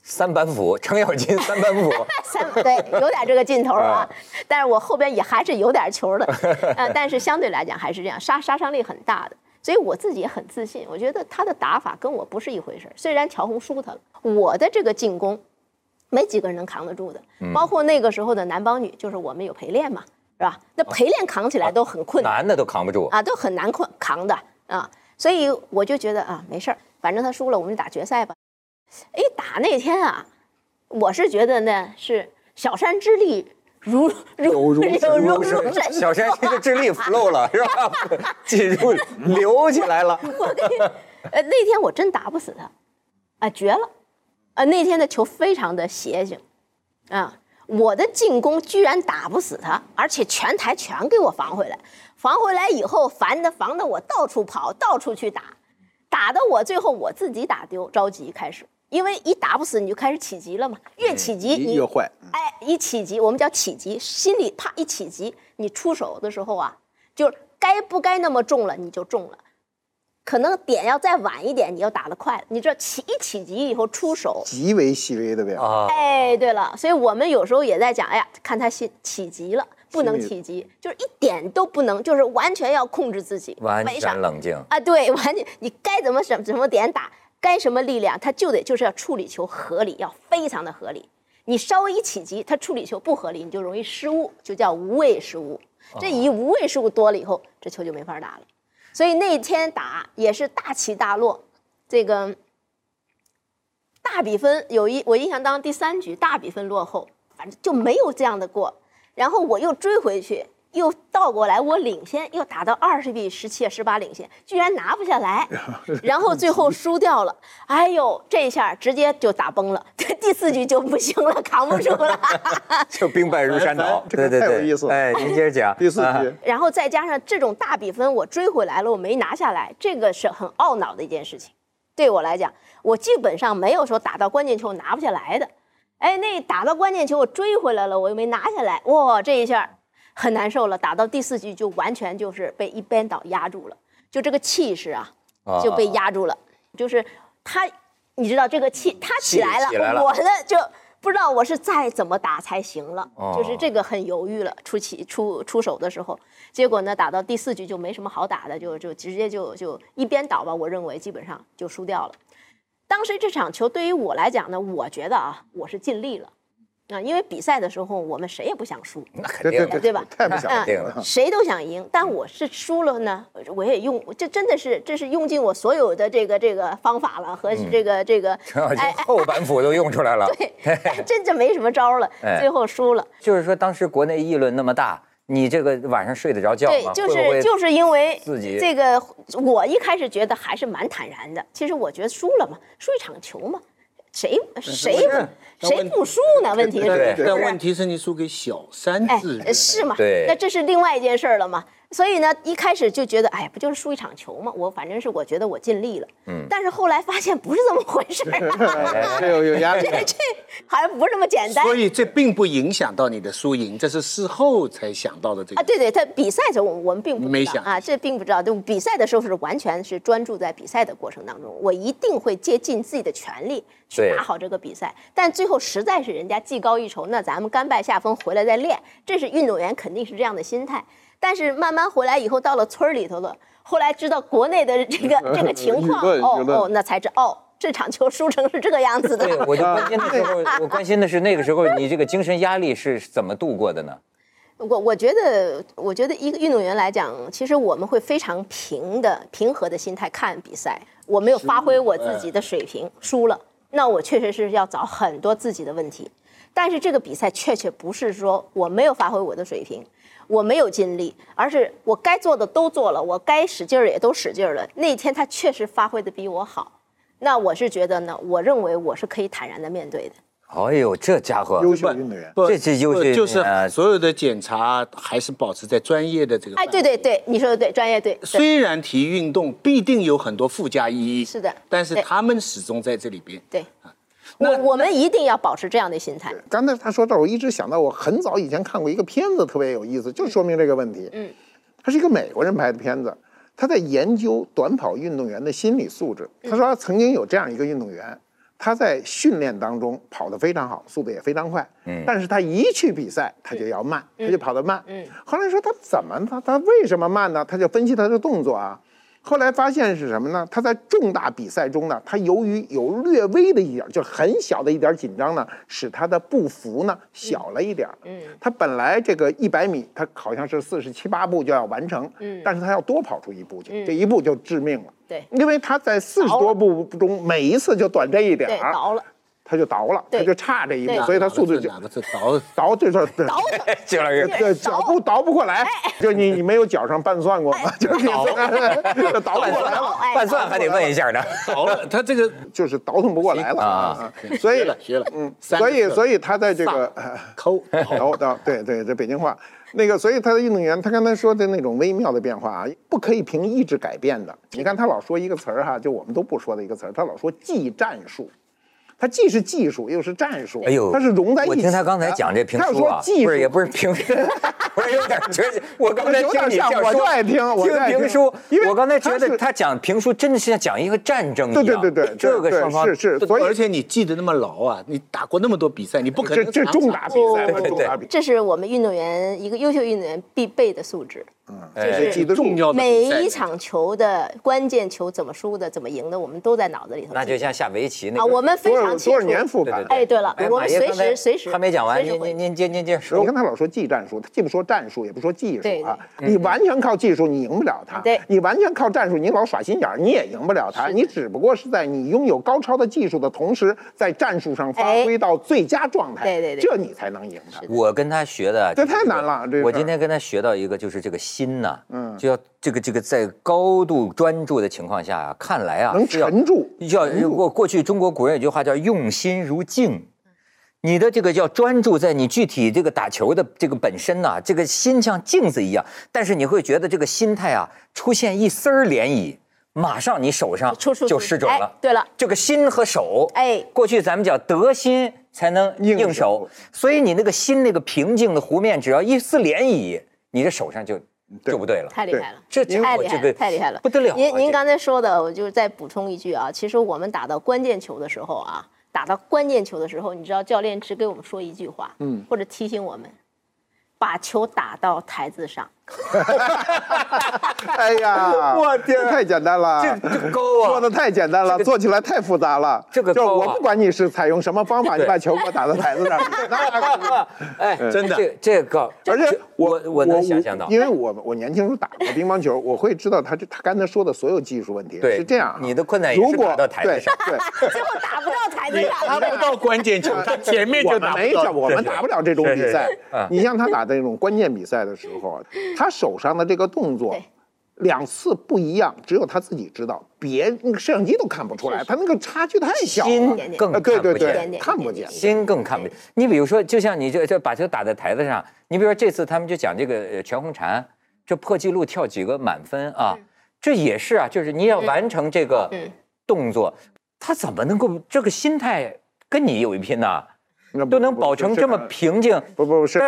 Speaker 3: 三板斧，程咬金 三板斧，
Speaker 4: 三对，有点这个劲头啊。但是我后边也还是有点球的，呃，但是相对来讲还是这样，杀杀伤力很大的。所以我自己也很自信，我觉得他的打法跟我不是一回事虽然乔红输他了，我的这个进攻，没几个人能扛得住的。包括那个时候的男帮女，就是我们有陪练嘛，是吧？那陪练扛起来都很困难，
Speaker 3: 男的都扛不住
Speaker 4: 啊，都很难困扛的啊。所以我就觉得啊，没事儿，反正他输了，我们就打决赛吧。哎，打那天啊，我是觉得呢是小山之力如如如如如
Speaker 3: 小山这个智力 flow 了是吧？进入 流起来了。我跟你，
Speaker 4: 呃，那天我真打不死他，啊，绝了，啊，那天的球非常的邪性，啊，我的进攻居然打不死他，而且全台全给我防回来，防回来以后烦的防的我到处跑，到处去打，打的我最后我自己打丢，着急开始。因为一打不死你就开始起急了嘛，越起急你
Speaker 5: 越坏。
Speaker 4: 哎，一起急我们叫起急，心里啪一起急，你出手的时候啊，就是该不该那么重了你就重了，可能点要再晚一点，你要打得快了。你这起一起急以后出手，
Speaker 5: 极为细微的变化。
Speaker 4: 哎，对了，所以我们有时候也在讲，哎呀，看他心起急了，不能起急，就是一点都不能，就是完全要控制自己，
Speaker 3: 完全冷静
Speaker 4: 啊，对，完全你该怎么什什么点打。该什么力量，他就得就是要处理球合理，要非常的合理。你稍微一起急，他处理球不合理，你就容易失误，就叫无谓失误。这一无谓失误多了以后，这球就没法打了。所以那天打也是大起大落，这个大比分有一我印象当中第三局大比分落后，反正就没有这样的过。然后我又追回去。又倒过来，我领先，又打到二十比十七、十八领先，居然拿不下来，然后最后输掉了。哎呦，这下直接就打崩了，第四局就不行了，扛不住了，
Speaker 3: 就兵败如山倒。
Speaker 5: 对对对，有意思。
Speaker 3: 哎，您接着讲
Speaker 5: 第四局。
Speaker 4: 然后再加上这种大比分，我追回来了，我没拿下来，这个是很懊恼的一件事情。对我来讲，我基本上没有说打到关键球拿不下来的。哎，那打到关键球我追回来了，我又没拿下来，哇，这一下。很难受了，打到第四局就完全就是被一边倒压住了，就这个气势啊就被压住了。就是他，你知道这个气他起来了，我呢就不知道我是再怎么打才行了，就是这个很犹豫了。出起出出手的时候，结果呢打到第四局就没什么好打的，就就直接就就一边倒吧。我认为基本上就输掉了。当时这场球对于我来讲呢，我觉得啊我是尽力了。啊，因为比赛的时候我们谁也不想输，
Speaker 3: 那肯定
Speaker 4: 的，对吧？
Speaker 5: 太不想
Speaker 3: 定了，
Speaker 4: 谁都想赢，但我是输了呢，我也用，这真的是，这是用尽我所有的这个这个方法了和这个这个，
Speaker 3: 后板斧 都用出来了，
Speaker 4: 对，真就没什么招了，最后输了。
Speaker 3: 就是说，当时国内议论那么大，你这个晚上睡得着觉吗？
Speaker 4: 对，就是就是因为自己这个，我一开始觉得还是蛮坦然的。其实我觉得输了嘛，输一场球嘛。谁谁不谁不输呢？问题是，
Speaker 6: 但问题是你输给小三子，
Speaker 4: 是吗？
Speaker 3: 对，
Speaker 4: 那这是另外一件事了嘛。所以呢，一开始就觉得，哎，不就是输一场球吗？我反正是我觉得我尽力了。嗯。但是后来发现不是这么回事
Speaker 5: 儿。这有有压力。
Speaker 4: 这这好像不是这么简单。
Speaker 6: 所以这并不影响到你的输赢，这是事后才想到的这个。
Speaker 4: 啊，对对，他比赛的时候我我们并不
Speaker 6: 没想
Speaker 4: 啊，这并不知道。就比赛的时候是完全是专注在比赛的过程当中，我一定会竭尽自己的全力去打好这个比赛。但最后实在是人家技高一筹，那咱们甘拜下风回来再练，这是运动员肯定是这样的心态。但是慢慢回来以后，到了村里头了，后来知道国内的这个 这个情况，哦哦，那才知哦，这场球输成是这个样子的。
Speaker 3: 对，我就 关心的时候，我关心的是那个时候你这个精神压力是怎么度过的呢？
Speaker 4: 我我觉得，我觉得一个运动员来讲，其实我们会非常平的、平和的心态看比赛。我没有发挥我自己的水平，输了，那我确实是要找很多自己的问题。但是这个比赛确确不是说我没有发挥我的水平。我没有尽力，而是我该做的都做了，我该使劲儿也都使劲儿了。那天他确实发挥的比我好，那我是觉得呢，我认为我是可以坦然的面对的。
Speaker 3: 哎呦，这家伙
Speaker 5: 优秀运动员，
Speaker 3: 这这优秀
Speaker 6: 就是所有的检查还是保持在专业的这个。
Speaker 4: 哎，对对对，你说的对，专业对。
Speaker 6: 虽然体育运动必定有很多附加意义，
Speaker 4: 是的，
Speaker 6: 但是他们始终在这里边。
Speaker 4: 对。我我们一定要保持这样的心态。
Speaker 5: 刚才他说这儿，我一直想到我很早以前看过一个片子，特别有意思，就说明这个问题。嗯，他是一个美国人拍的片子，他在研究短跑运动员的心理素质。他说曾经有这样一个运动员。他在训练当中跑得非常好，速度也非常快。嗯，但是他一去比赛，他就要慢，他就跑得慢。嗯，后来说他怎么他他为什么慢呢？他就分析他的动作啊。后来发现是什么呢？他在重大比赛中呢，他由于有略微的一点，就很小的一点紧张呢，使他的步幅呢小了一点。嗯，他本来这个一百米，他好像是四十七八步就要完成。嗯，但是他要多跑出一步去，这一步就致命了。
Speaker 4: 对，
Speaker 5: 因为他在四十多步中，每一次就短这一点
Speaker 4: 儿。倒了。
Speaker 5: 他就倒了，他就差这一步，所以他速度就
Speaker 6: 哪个字倒
Speaker 5: 倒 就是
Speaker 4: 倒，
Speaker 3: 姜老师
Speaker 5: 对脚步倒不过来，就你你没有脚上拌蒜过吗？就是
Speaker 3: 倒
Speaker 5: 倒不过来了，
Speaker 3: 拌蒜还得问一下呢。
Speaker 6: 倒了，他这个
Speaker 5: 就是倒腾不过来了啊。所以
Speaker 6: 学了，
Speaker 5: 嗯，所以所以他在这个
Speaker 6: 抠
Speaker 5: 倒倒，对对，这北京话那个，所以他的运动员，他刚才说的那种微妙的变化啊，不可以凭意志改变的。你看他老说一个词儿哈，就我们都不说的一个词儿，他老说技战术。它既是技术又是战术，哎呦，它是融在一起。
Speaker 3: 我听他刚才讲这评书啊，不是也不是评，不是有点觉得 我刚才听你
Speaker 5: 讲，我就爱听
Speaker 3: 听评书，因为我刚才觉得他讲评书真的是像讲一个战争一
Speaker 5: 样。对对对对，
Speaker 3: 这个双方
Speaker 5: 是是，
Speaker 6: 而且你记得那么牢啊，你打过那么多比赛，你不可能
Speaker 5: 这重大比赛，重大比赛，
Speaker 4: 这是我们运动员一个优秀运动员必备的素质。嗯，就是
Speaker 6: 重要
Speaker 4: 每一场球的关键球怎么输的，怎么赢的，我们都在脑子里头。
Speaker 3: 那就像下围棋那啊，
Speaker 4: 我们非常清楚。
Speaker 5: 多少年复盘？
Speaker 4: 哎，对了，我们随时随时
Speaker 3: 还没讲完，您您您接您接。
Speaker 5: 你看他老说技战术，他既不说战术，也不说技术啊。你完全靠技术，你赢不了他；你完全靠战术，你老耍心眼儿，你也赢不了他。你只不过是在你拥有高超的技术的同时，在战术上发挥到最佳状态。
Speaker 4: 对对对，
Speaker 5: 这你才能赢他。
Speaker 3: 我跟他学的，
Speaker 5: 这太难了。
Speaker 3: 我今天跟他学到一个，就是这个心呐，嗯。就要这个这个在高度专注的情况下啊，看来啊
Speaker 5: 能沉住。
Speaker 3: 要过过去中国古人有句话叫用心如镜，你的这个要专注在你具体这个打球的这个本身呐，这个心像镜子一样。但是你会觉得这个心态啊出现一丝儿涟漪，马上你手上就失准了。
Speaker 4: 对了，
Speaker 3: 这个心和手，哎，过去咱们叫得心才能应手，所以你那个心那个平静的湖面，只要一丝涟漪，你的手上就。就不对了，
Speaker 4: 太厉害了，
Speaker 3: 这
Speaker 4: 太厉害，太厉害了，
Speaker 3: 不得了。
Speaker 4: 您您刚才说的，我就再补充一句啊，其实我们打到关键球的时候啊，打到关键球的时候，你知道教练只给我们说一句话，嗯，或者提醒我们，把球打到台子上。
Speaker 5: 哎呀，我天，太简单了，
Speaker 3: 这这高啊，
Speaker 5: 做的太简单了，做起来太复杂了。
Speaker 3: 这个
Speaker 5: 就是我不管你是采用什么方法，你把球给我打到台子上。
Speaker 3: 哎，真的，这
Speaker 5: 这
Speaker 3: 个，
Speaker 5: 而且我
Speaker 3: 我能想象到，
Speaker 5: 因为我我年轻时候打过乒乓球，我会知道他这他刚才说的所有技术问题。
Speaker 3: 对，
Speaker 5: 是这样。
Speaker 3: 你的困难也是打到台子上，
Speaker 5: 对，
Speaker 4: 最后打不到台子上，
Speaker 6: 打不到关键球，他前面就打
Speaker 5: 没事，我们打不了这种比赛。你像他打这种关键比赛的时候，他手上的这。个动作两次不一样，只有他自己知道，别那个摄像机都看不出来，他那个差距太小，
Speaker 3: 心更
Speaker 5: 对对对，看不见，
Speaker 3: 心更看不见。你比如说，就像你这这把球打在台子上，你比如说这次他们就讲这个全红婵，这破纪录跳几个满分啊，这也是啊，就是你要完成这个动作，他怎么能够这个心态跟你有一拼呢？都能保成这么平静，
Speaker 5: 不不是，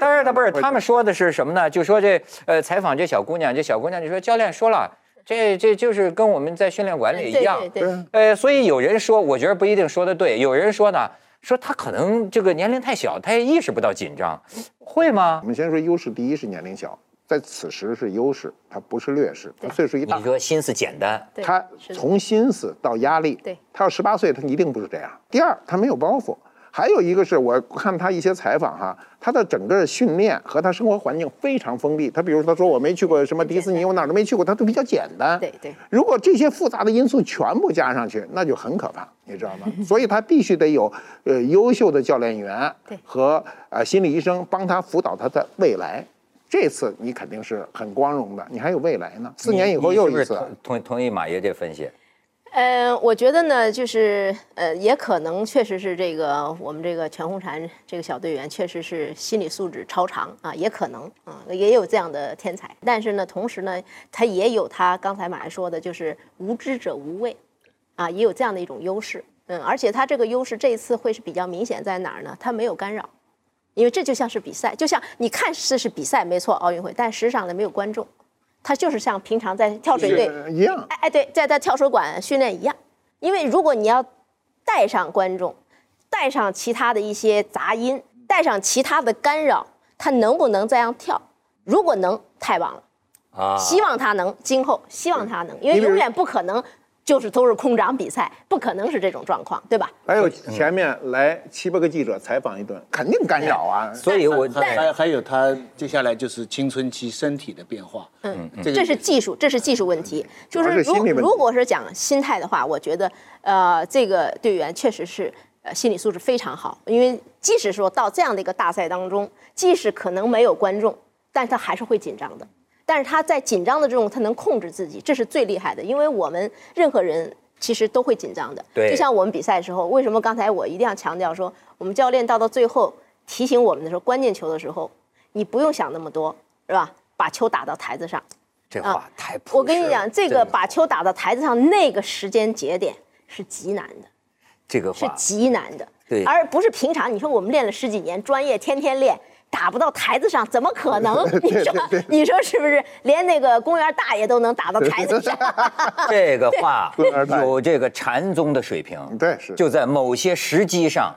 Speaker 3: 但是他不是，他们说的是什么呢？就说这呃，采访这小姑娘，这小姑娘就说教练说了，这这就是跟我们在训练馆里一样，呃，所以有人说，我觉得不一定说的对，有人说呢，说他可能这个年龄太小，他也意识不到紧张，会吗？
Speaker 5: 我们先说优势，第一是年龄小，在此时是优势，他不是劣势，他岁数一大，
Speaker 3: 你说心思简单，
Speaker 5: 他从心思到压力，
Speaker 4: 对，
Speaker 5: 他要十八岁，他一定不是这样。第二，他没有包袱。还有一个是我看他一些采访哈，他的整个训练和他生活环境非常封闭。他比如他说我没去过什么迪士尼，我哪儿都没去过，他都比较简单。
Speaker 4: 对对。
Speaker 5: 如果这些复杂的因素全部加上去，那就很可怕，你知道吗？所以他必须得有呃优秀的教练员和呃心理医生帮他辅导他的未来。这次你肯定是很光荣的，你还有未来呢。四年以后又一次。
Speaker 3: 同同意马爷这分析。
Speaker 4: 呃，我觉得呢，就是呃，也可能确实是这个我们这个全红婵这个小队员确实是心理素质超常啊，也可能啊，也有这样的天才。但是呢，同时呢，他也有他刚才马上说的，就是无知者无畏，啊，也有这样的一种优势。嗯，而且他这个优势这一次会是比较明显在哪儿呢？他没有干扰，因为这就像是比赛，就像你看似是比赛，没错，奥运会，但实际上呢没有观众。他就是像平常在跳水队
Speaker 5: 一样，
Speaker 4: 哎哎，对，在在跳水馆训练一样。因为如果你要带上观众，带上其他的一些杂音，带上其他的干扰，他能不能这样跳？如果能，太棒了。啊，希望他能，今后希望他能，因为永远不可能。就是都是空掌比赛，不可能是这种状况，对吧？
Speaker 5: 还有前面来七八个记者采访一顿，肯定干扰啊。
Speaker 3: 所以，我
Speaker 6: 还还有他接下来就是青春期身体的变化。
Speaker 4: 嗯，这是技术，这是技术问题。就是如如果是讲心态的话，我觉得呃，这个队员确实是呃心理素质非常好，因为即使说到这样的一个大赛当中，即使可能没有观众，但他还是会紧张的。但是他在紧张的这种，他能控制自己，这是最厉害的。因为我们任何人其实都会紧张的。
Speaker 3: 对。
Speaker 4: 就像我们比赛的时候，为什么刚才我一定要强调说，我们教练到到最后提醒我们的时候，关键球的时候，你不用想那么多，是吧？把球打到台子上。
Speaker 3: 这话太普。
Speaker 4: 我跟你讲，这个把球打到台子上那个时间节点是极难的。
Speaker 3: 这个
Speaker 4: 是极难的。
Speaker 3: 对。
Speaker 4: 而不是平常，你说我们练了十几年，专业天天练。打不到台子上，怎么可能？你说，你说是不是？连那个公园大爷都能打到台子上？
Speaker 3: 这个话有这个禅宗的水平。
Speaker 5: 对，是
Speaker 3: 就在某些时机上，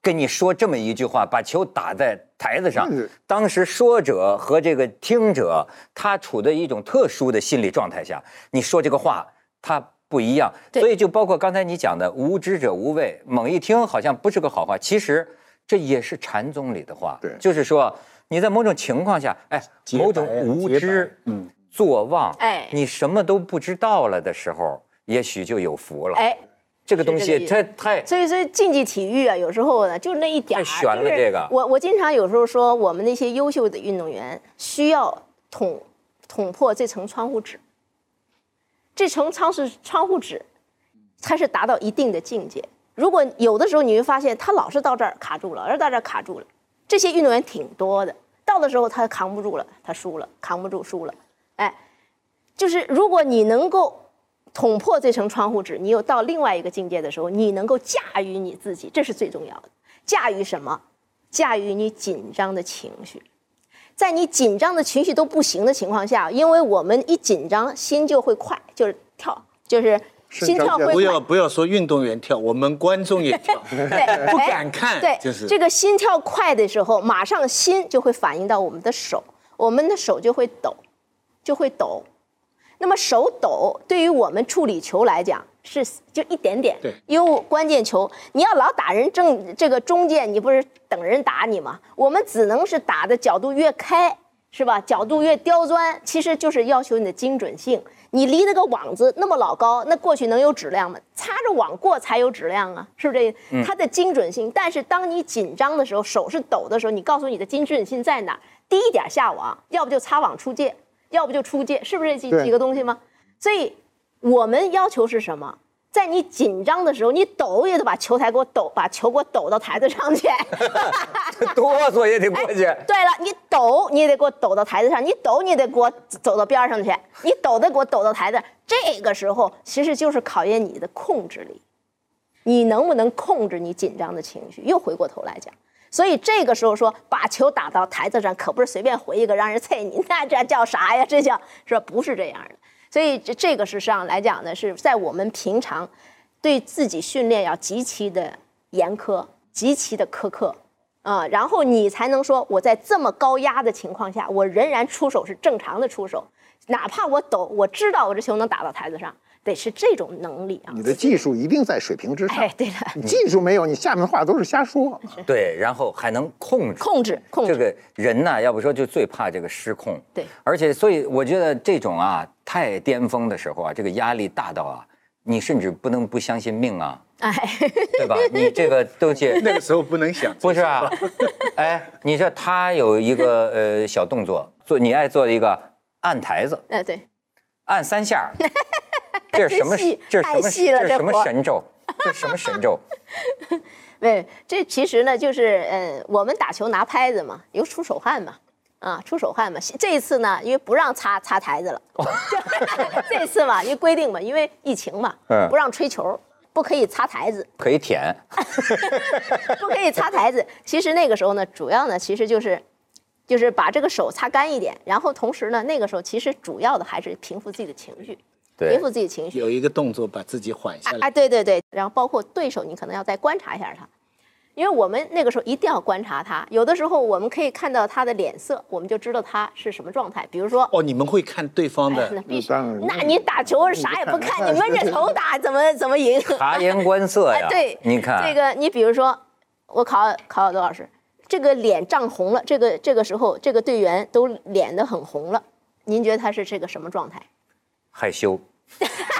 Speaker 3: 跟你说这么一句话，把球打在台子上。当时说者和这个听者，他处在一种特殊的心理状态下，你说这个话，他不一样。所以就包括刚才你讲的“无知者无畏”，猛一听好像不是个好话，其实。这也是禅宗里的话，
Speaker 5: 对，
Speaker 3: 就是说你在某种情况下，哎，某种无知，嗯，坐忘，哎，你什么都不知道了的时候，也许就有福了，哎，这个东西太太，
Speaker 4: 所以所以竞技体育啊，有时候呢，就那一点
Speaker 3: 太悬了。这个，
Speaker 4: 我我经常有时候说，我们那些优秀的运动员需要捅捅破这层窗户纸，这层窗是窗户纸，才是达到一定的境界。如果有的时候你会发现他老是到这儿卡住了，而到这儿卡住了，这些运动员挺多的，到的时候他扛不住了，他输了，扛不住输了，哎，就是如果你能够捅破这层窗户纸，你又到另外一个境界的时候，你能够驾驭你自己，这是最重要的。驾驭什么？驾驭你紧张的情绪，在你紧张的情绪都不行的情况下，因为我们一紧张心就会快，就是跳，就是。心跳会
Speaker 6: 不要不要说运动员跳，我们观众也跳，
Speaker 4: 对，
Speaker 6: 不敢看。
Speaker 4: 对，
Speaker 6: 就是
Speaker 4: 这个心跳快的时候，马上心就会反映到我们的手，我们的手就会抖，就会抖。那么手抖对于我们处理球来讲是就一点点，
Speaker 6: 对，
Speaker 4: 因为关键球你要老打人正这个中间，你不是等人打你吗？我们只能是打的角度越开，是吧？角度越刁钻，其实就是要求你的精准性。你离那个网子那么老高，那过去能有质量吗？擦着网过才有质量啊，是不是这？它的精准性。但是当你紧张的时候，手是抖的时候，你告诉你的精准性在哪？低一点下网，要不就擦网出界，要不就出界，是不是这几几个东西吗？所以我们要求是什么？在你紧张的时候，你抖也得把球台给我抖，把球给我抖到台子上去。
Speaker 3: 哆嗦也得过去。
Speaker 4: 对了，你抖你也得给我抖到台子上，你抖你也得给我走到边上去，你抖得给我抖到台子。这个时候其实就是考验你的控制力，你能不能控制你紧张的情绪？又回过头来讲，所以这个时候说把球打到台子上，可不是随便回一个让人 啐你，那这叫啥呀？这叫是吧？不是这样的。所以这这个事实上来讲呢，是在我们平常对自己训练要极其的严苛、极其的苛刻啊，然后你才能说我在这么高压的情况下，我仍然出手是正常的出手，哪怕我抖，我知道我这球能打到台子上。得是这种能力啊！
Speaker 5: 你的技术一定在水平之上。
Speaker 4: 哎，对了，
Speaker 5: 你技术没有，你下面的话都是瞎说。
Speaker 3: 对，然后还能控制
Speaker 4: 控制控
Speaker 3: 制这个人呢？要不说就最怕这个失控。
Speaker 4: 对，
Speaker 3: 而且所以我觉得这种啊太巅峰的时候啊，这个压力大到啊，你甚至不能不相信命啊，哎，对吧？你这个东西
Speaker 6: 那个时候不能想，
Speaker 3: 不是啊？哎，你说他有一个呃小动作，做你爱做一个按台子，
Speaker 4: 哎对，
Speaker 3: 按三下。这是什么？这是什么？这是什么神咒？这是什么神咒？
Speaker 4: 对，这其实呢，就是呃，我们打球拿拍子嘛，有出手汗嘛，啊，出手汗嘛。这一次呢，因为不让擦擦台子了，这次嘛，因为规定嘛，因为疫情嘛，不让吹球，不可以擦台子，
Speaker 3: 可以舔
Speaker 4: 不可以擦台子。其实那个时候呢，主要呢，其实就是，就是把这个手擦干一点，然后同时呢，那个时候其实主要的还是平复自己的情绪。平复自己情绪，
Speaker 6: 有一个动作把自己缓下来。
Speaker 4: 哎，对对对，然后包括对手，你可能要再观察一下他。因为我们那个时候一定要观察他，有的时候我们可以看到他的脸色，我们就知道他是什么状态。比如说，
Speaker 6: 哦，你们会看对方的，
Speaker 4: 那必须。那你打球啥也不看，你闷着头打，怎么怎么赢？
Speaker 3: 察言观色呀。
Speaker 4: 对，
Speaker 3: 你看
Speaker 4: 这个，你比如说，我考考多老师，这个脸涨红了，这个这个时候这个队员都脸的很红了，您觉得他是这个什么状态？
Speaker 3: 害羞。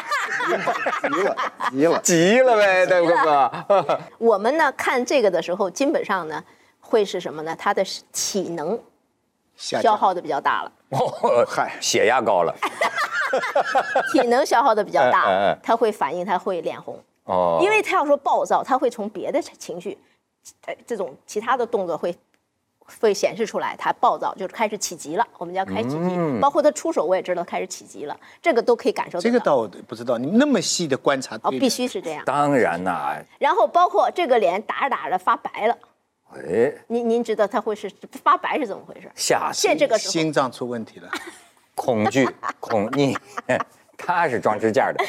Speaker 5: 急了，急了，
Speaker 3: 急了呗，大哥。
Speaker 4: 我们呢看这个的时候，基本上呢会是什么呢？他的体能消耗的比较大了。哦，
Speaker 3: 嗨，血压高了。
Speaker 4: 体能消耗的比较大，他会反应，他会脸红。哦，因为他要说暴躁，他会从别的情绪，呃，这种其他的动作会。会显示出来，他暴躁，就是开始起急了。我们叫开起急，包括他出手，我也知道开始起急了。这个都可以感受到。
Speaker 6: 这个倒不知道，你那么细的观察。
Speaker 4: 哦，必须是这样。
Speaker 3: 当然呐。
Speaker 4: 然后包括这个脸打着打着发白了。哎。您您知道他会是发白是怎么回事？
Speaker 3: 吓
Speaker 4: 死！现这个时候
Speaker 6: 心脏出问题了。
Speaker 3: 恐惧恐你，他是装支架的。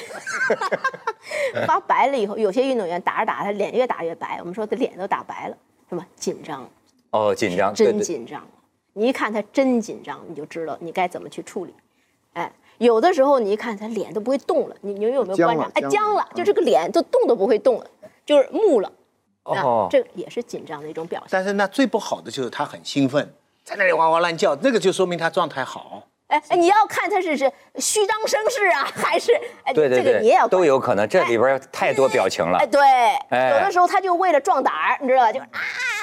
Speaker 4: 发白了以后，有些运动员打着打着，他脸越打越白。我们说他脸都打白了，什么紧张？
Speaker 3: 哦，紧张，
Speaker 4: 真紧张。你一看他真紧张，你就知道你该怎么去处理。哎，有的时候你一看他脸都不会动了，你你有没有观察？哎，僵了，就这个脸都动都不会动了，就是木了。哦，这也是紧张的一种表现。
Speaker 6: 但是那最不好的就是他很兴奋，在那里哇哇乱叫，那个就说明他状态好。
Speaker 4: 哎哎，你要看他是是虚张声势啊，还是哎，
Speaker 3: 对对
Speaker 4: 对，这个你也要
Speaker 3: 都有可能。这里边太多表情了。哎，
Speaker 4: 对，有的时候他就为了壮胆儿，你知道吧？就啊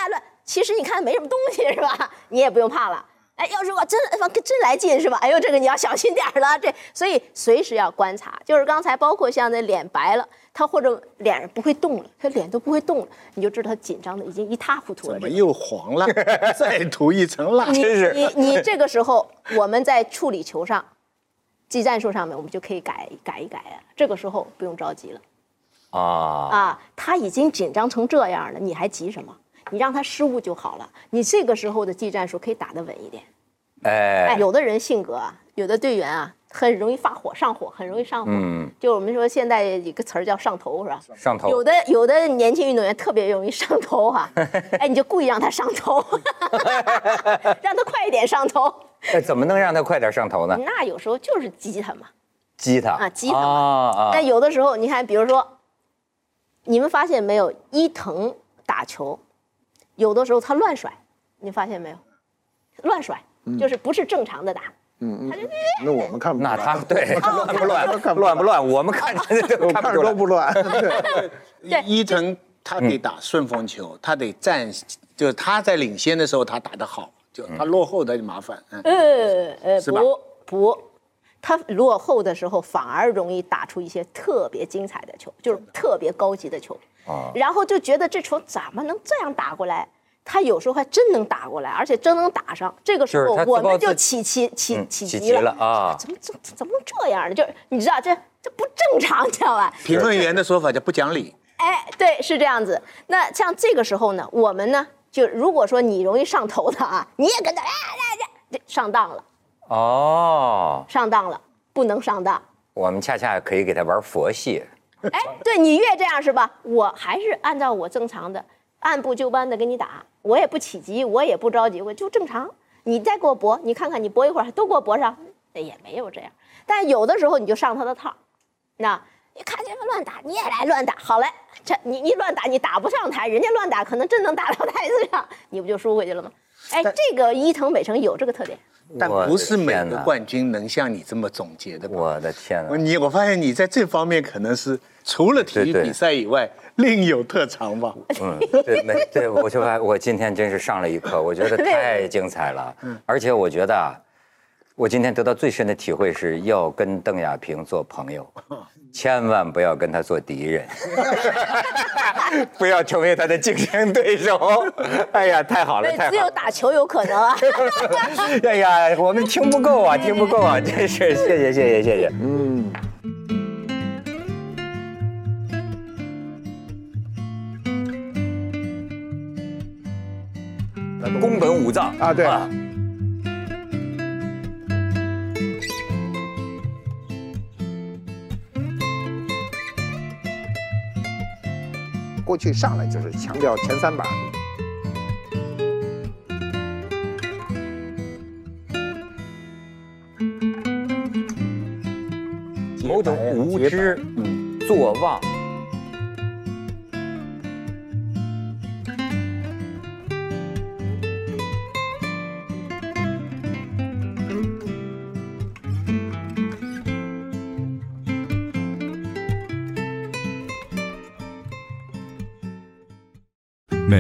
Speaker 4: 乱。其实你看没什么东西是吧？你也不用怕了。哎，要是我真真来劲是吧？哎呦，这个你要小心点了。这所以随时要观察。就是刚才包括像那脸白了，他或者脸不会动了，他脸都不会动了，你就知道他紧张的已经一塌糊涂了。
Speaker 6: 怎么又黄了？再涂一层蜡。
Speaker 3: 真是
Speaker 4: 你你这个时候我们在处理球上，技战术上面我们就可以改改一改啊。这个时候不用着急了。啊啊，他已经紧张成这样了，你还急什么？你让他失误就好了。你这个时候的技战术可以打得稳一点。哎，有的人性格啊，有的队员啊，很容易发火、上火，很容易上火。嗯，就我们说现在一个词儿叫上头，是吧？
Speaker 3: 上头。
Speaker 4: 有的有的年轻运动员特别容易上头哈。哎，你就故意让他上头，让他快一点上头。
Speaker 3: 哎，怎么能让他快点上头呢？
Speaker 4: 那有时候就是激他嘛。
Speaker 3: 激他
Speaker 4: 啊，激他嘛。那有的时候，你看，比如说，你们发现没有，伊藤打球。有的时候他乱甩，你发现没有？乱甩就是不是正常的打。嗯
Speaker 5: 嗯。那我们看不。
Speaker 3: 那他对乱不乱？乱不乱？我们看看
Speaker 5: 都不乱。
Speaker 6: 对。伊藤他得打顺风球，他得站，就是他在领先的时候他打得好，就他落后的就麻烦。
Speaker 4: 呃呃，不不，他落后的时候反而容易打出一些特别精彩的球，就是特别高级的球。然后就觉得这球怎么能这样打过来？他有时候还真能打过来，而且真能打上。这个时候我们就起起起起急了啊！怎么怎怎么能这样呢？就是你知道这这不正常，知道吧？
Speaker 6: 评论员的说法叫不讲理。
Speaker 4: 哎，对，是这样子。那像这个时候呢，我们呢就如果说你容易上头的啊，你也跟着哎这这上当了。哦，上当了，不能上当。
Speaker 3: 我们恰恰可以给他玩佛系。
Speaker 4: 哎，对你越这样是吧？我还是按照我正常的，按部就班的给你打，我也不起急，我也不着急，我就正常。你再给我搏，你看看你搏一会儿，都给我搏上，也没有这样。但有的时候你就上他的套，那你看见他乱打，你也来乱打，好嘞，这你你乱打，你打不上台，人家乱打可能真能打到台子上，你不就输回去了吗？哎，这个伊藤美诚有这个特点。
Speaker 6: 但不是每个冠军能像你这么总结的。
Speaker 3: 我的天哪！
Speaker 6: 你我发现你在这方面可能是除了体育比赛以外另有特长吧？
Speaker 3: 嗯，对，没对，我就发我今天真是上了一课，我觉得 太精彩了。嗯，而且我觉得啊，我今天得到最深的体会是要跟邓亚萍做朋友。千万不要跟他做敌人，不要成为他的竞争对手。哎呀，太好了，太好了！
Speaker 4: 只有打球有可能啊。
Speaker 3: 哎呀，我们听不够啊，听不够啊，真是谢谢谢谢谢谢。嗯。宫本武藏
Speaker 5: 啊，对。过去上来就是强调前三板。
Speaker 3: 某种无知，嗯，作妄。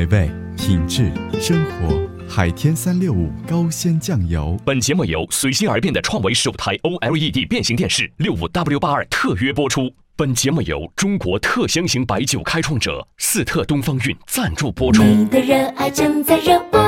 Speaker 7: 美味、品质、生活，海天三六五高鲜酱油。
Speaker 1: 本节目由随心而变的创维十五台 OLED 变形电视六五 W 八二特约播出。本节目由中国特香型白酒开创者四特东方韵赞助播出。
Speaker 8: 你的热爱正在热播。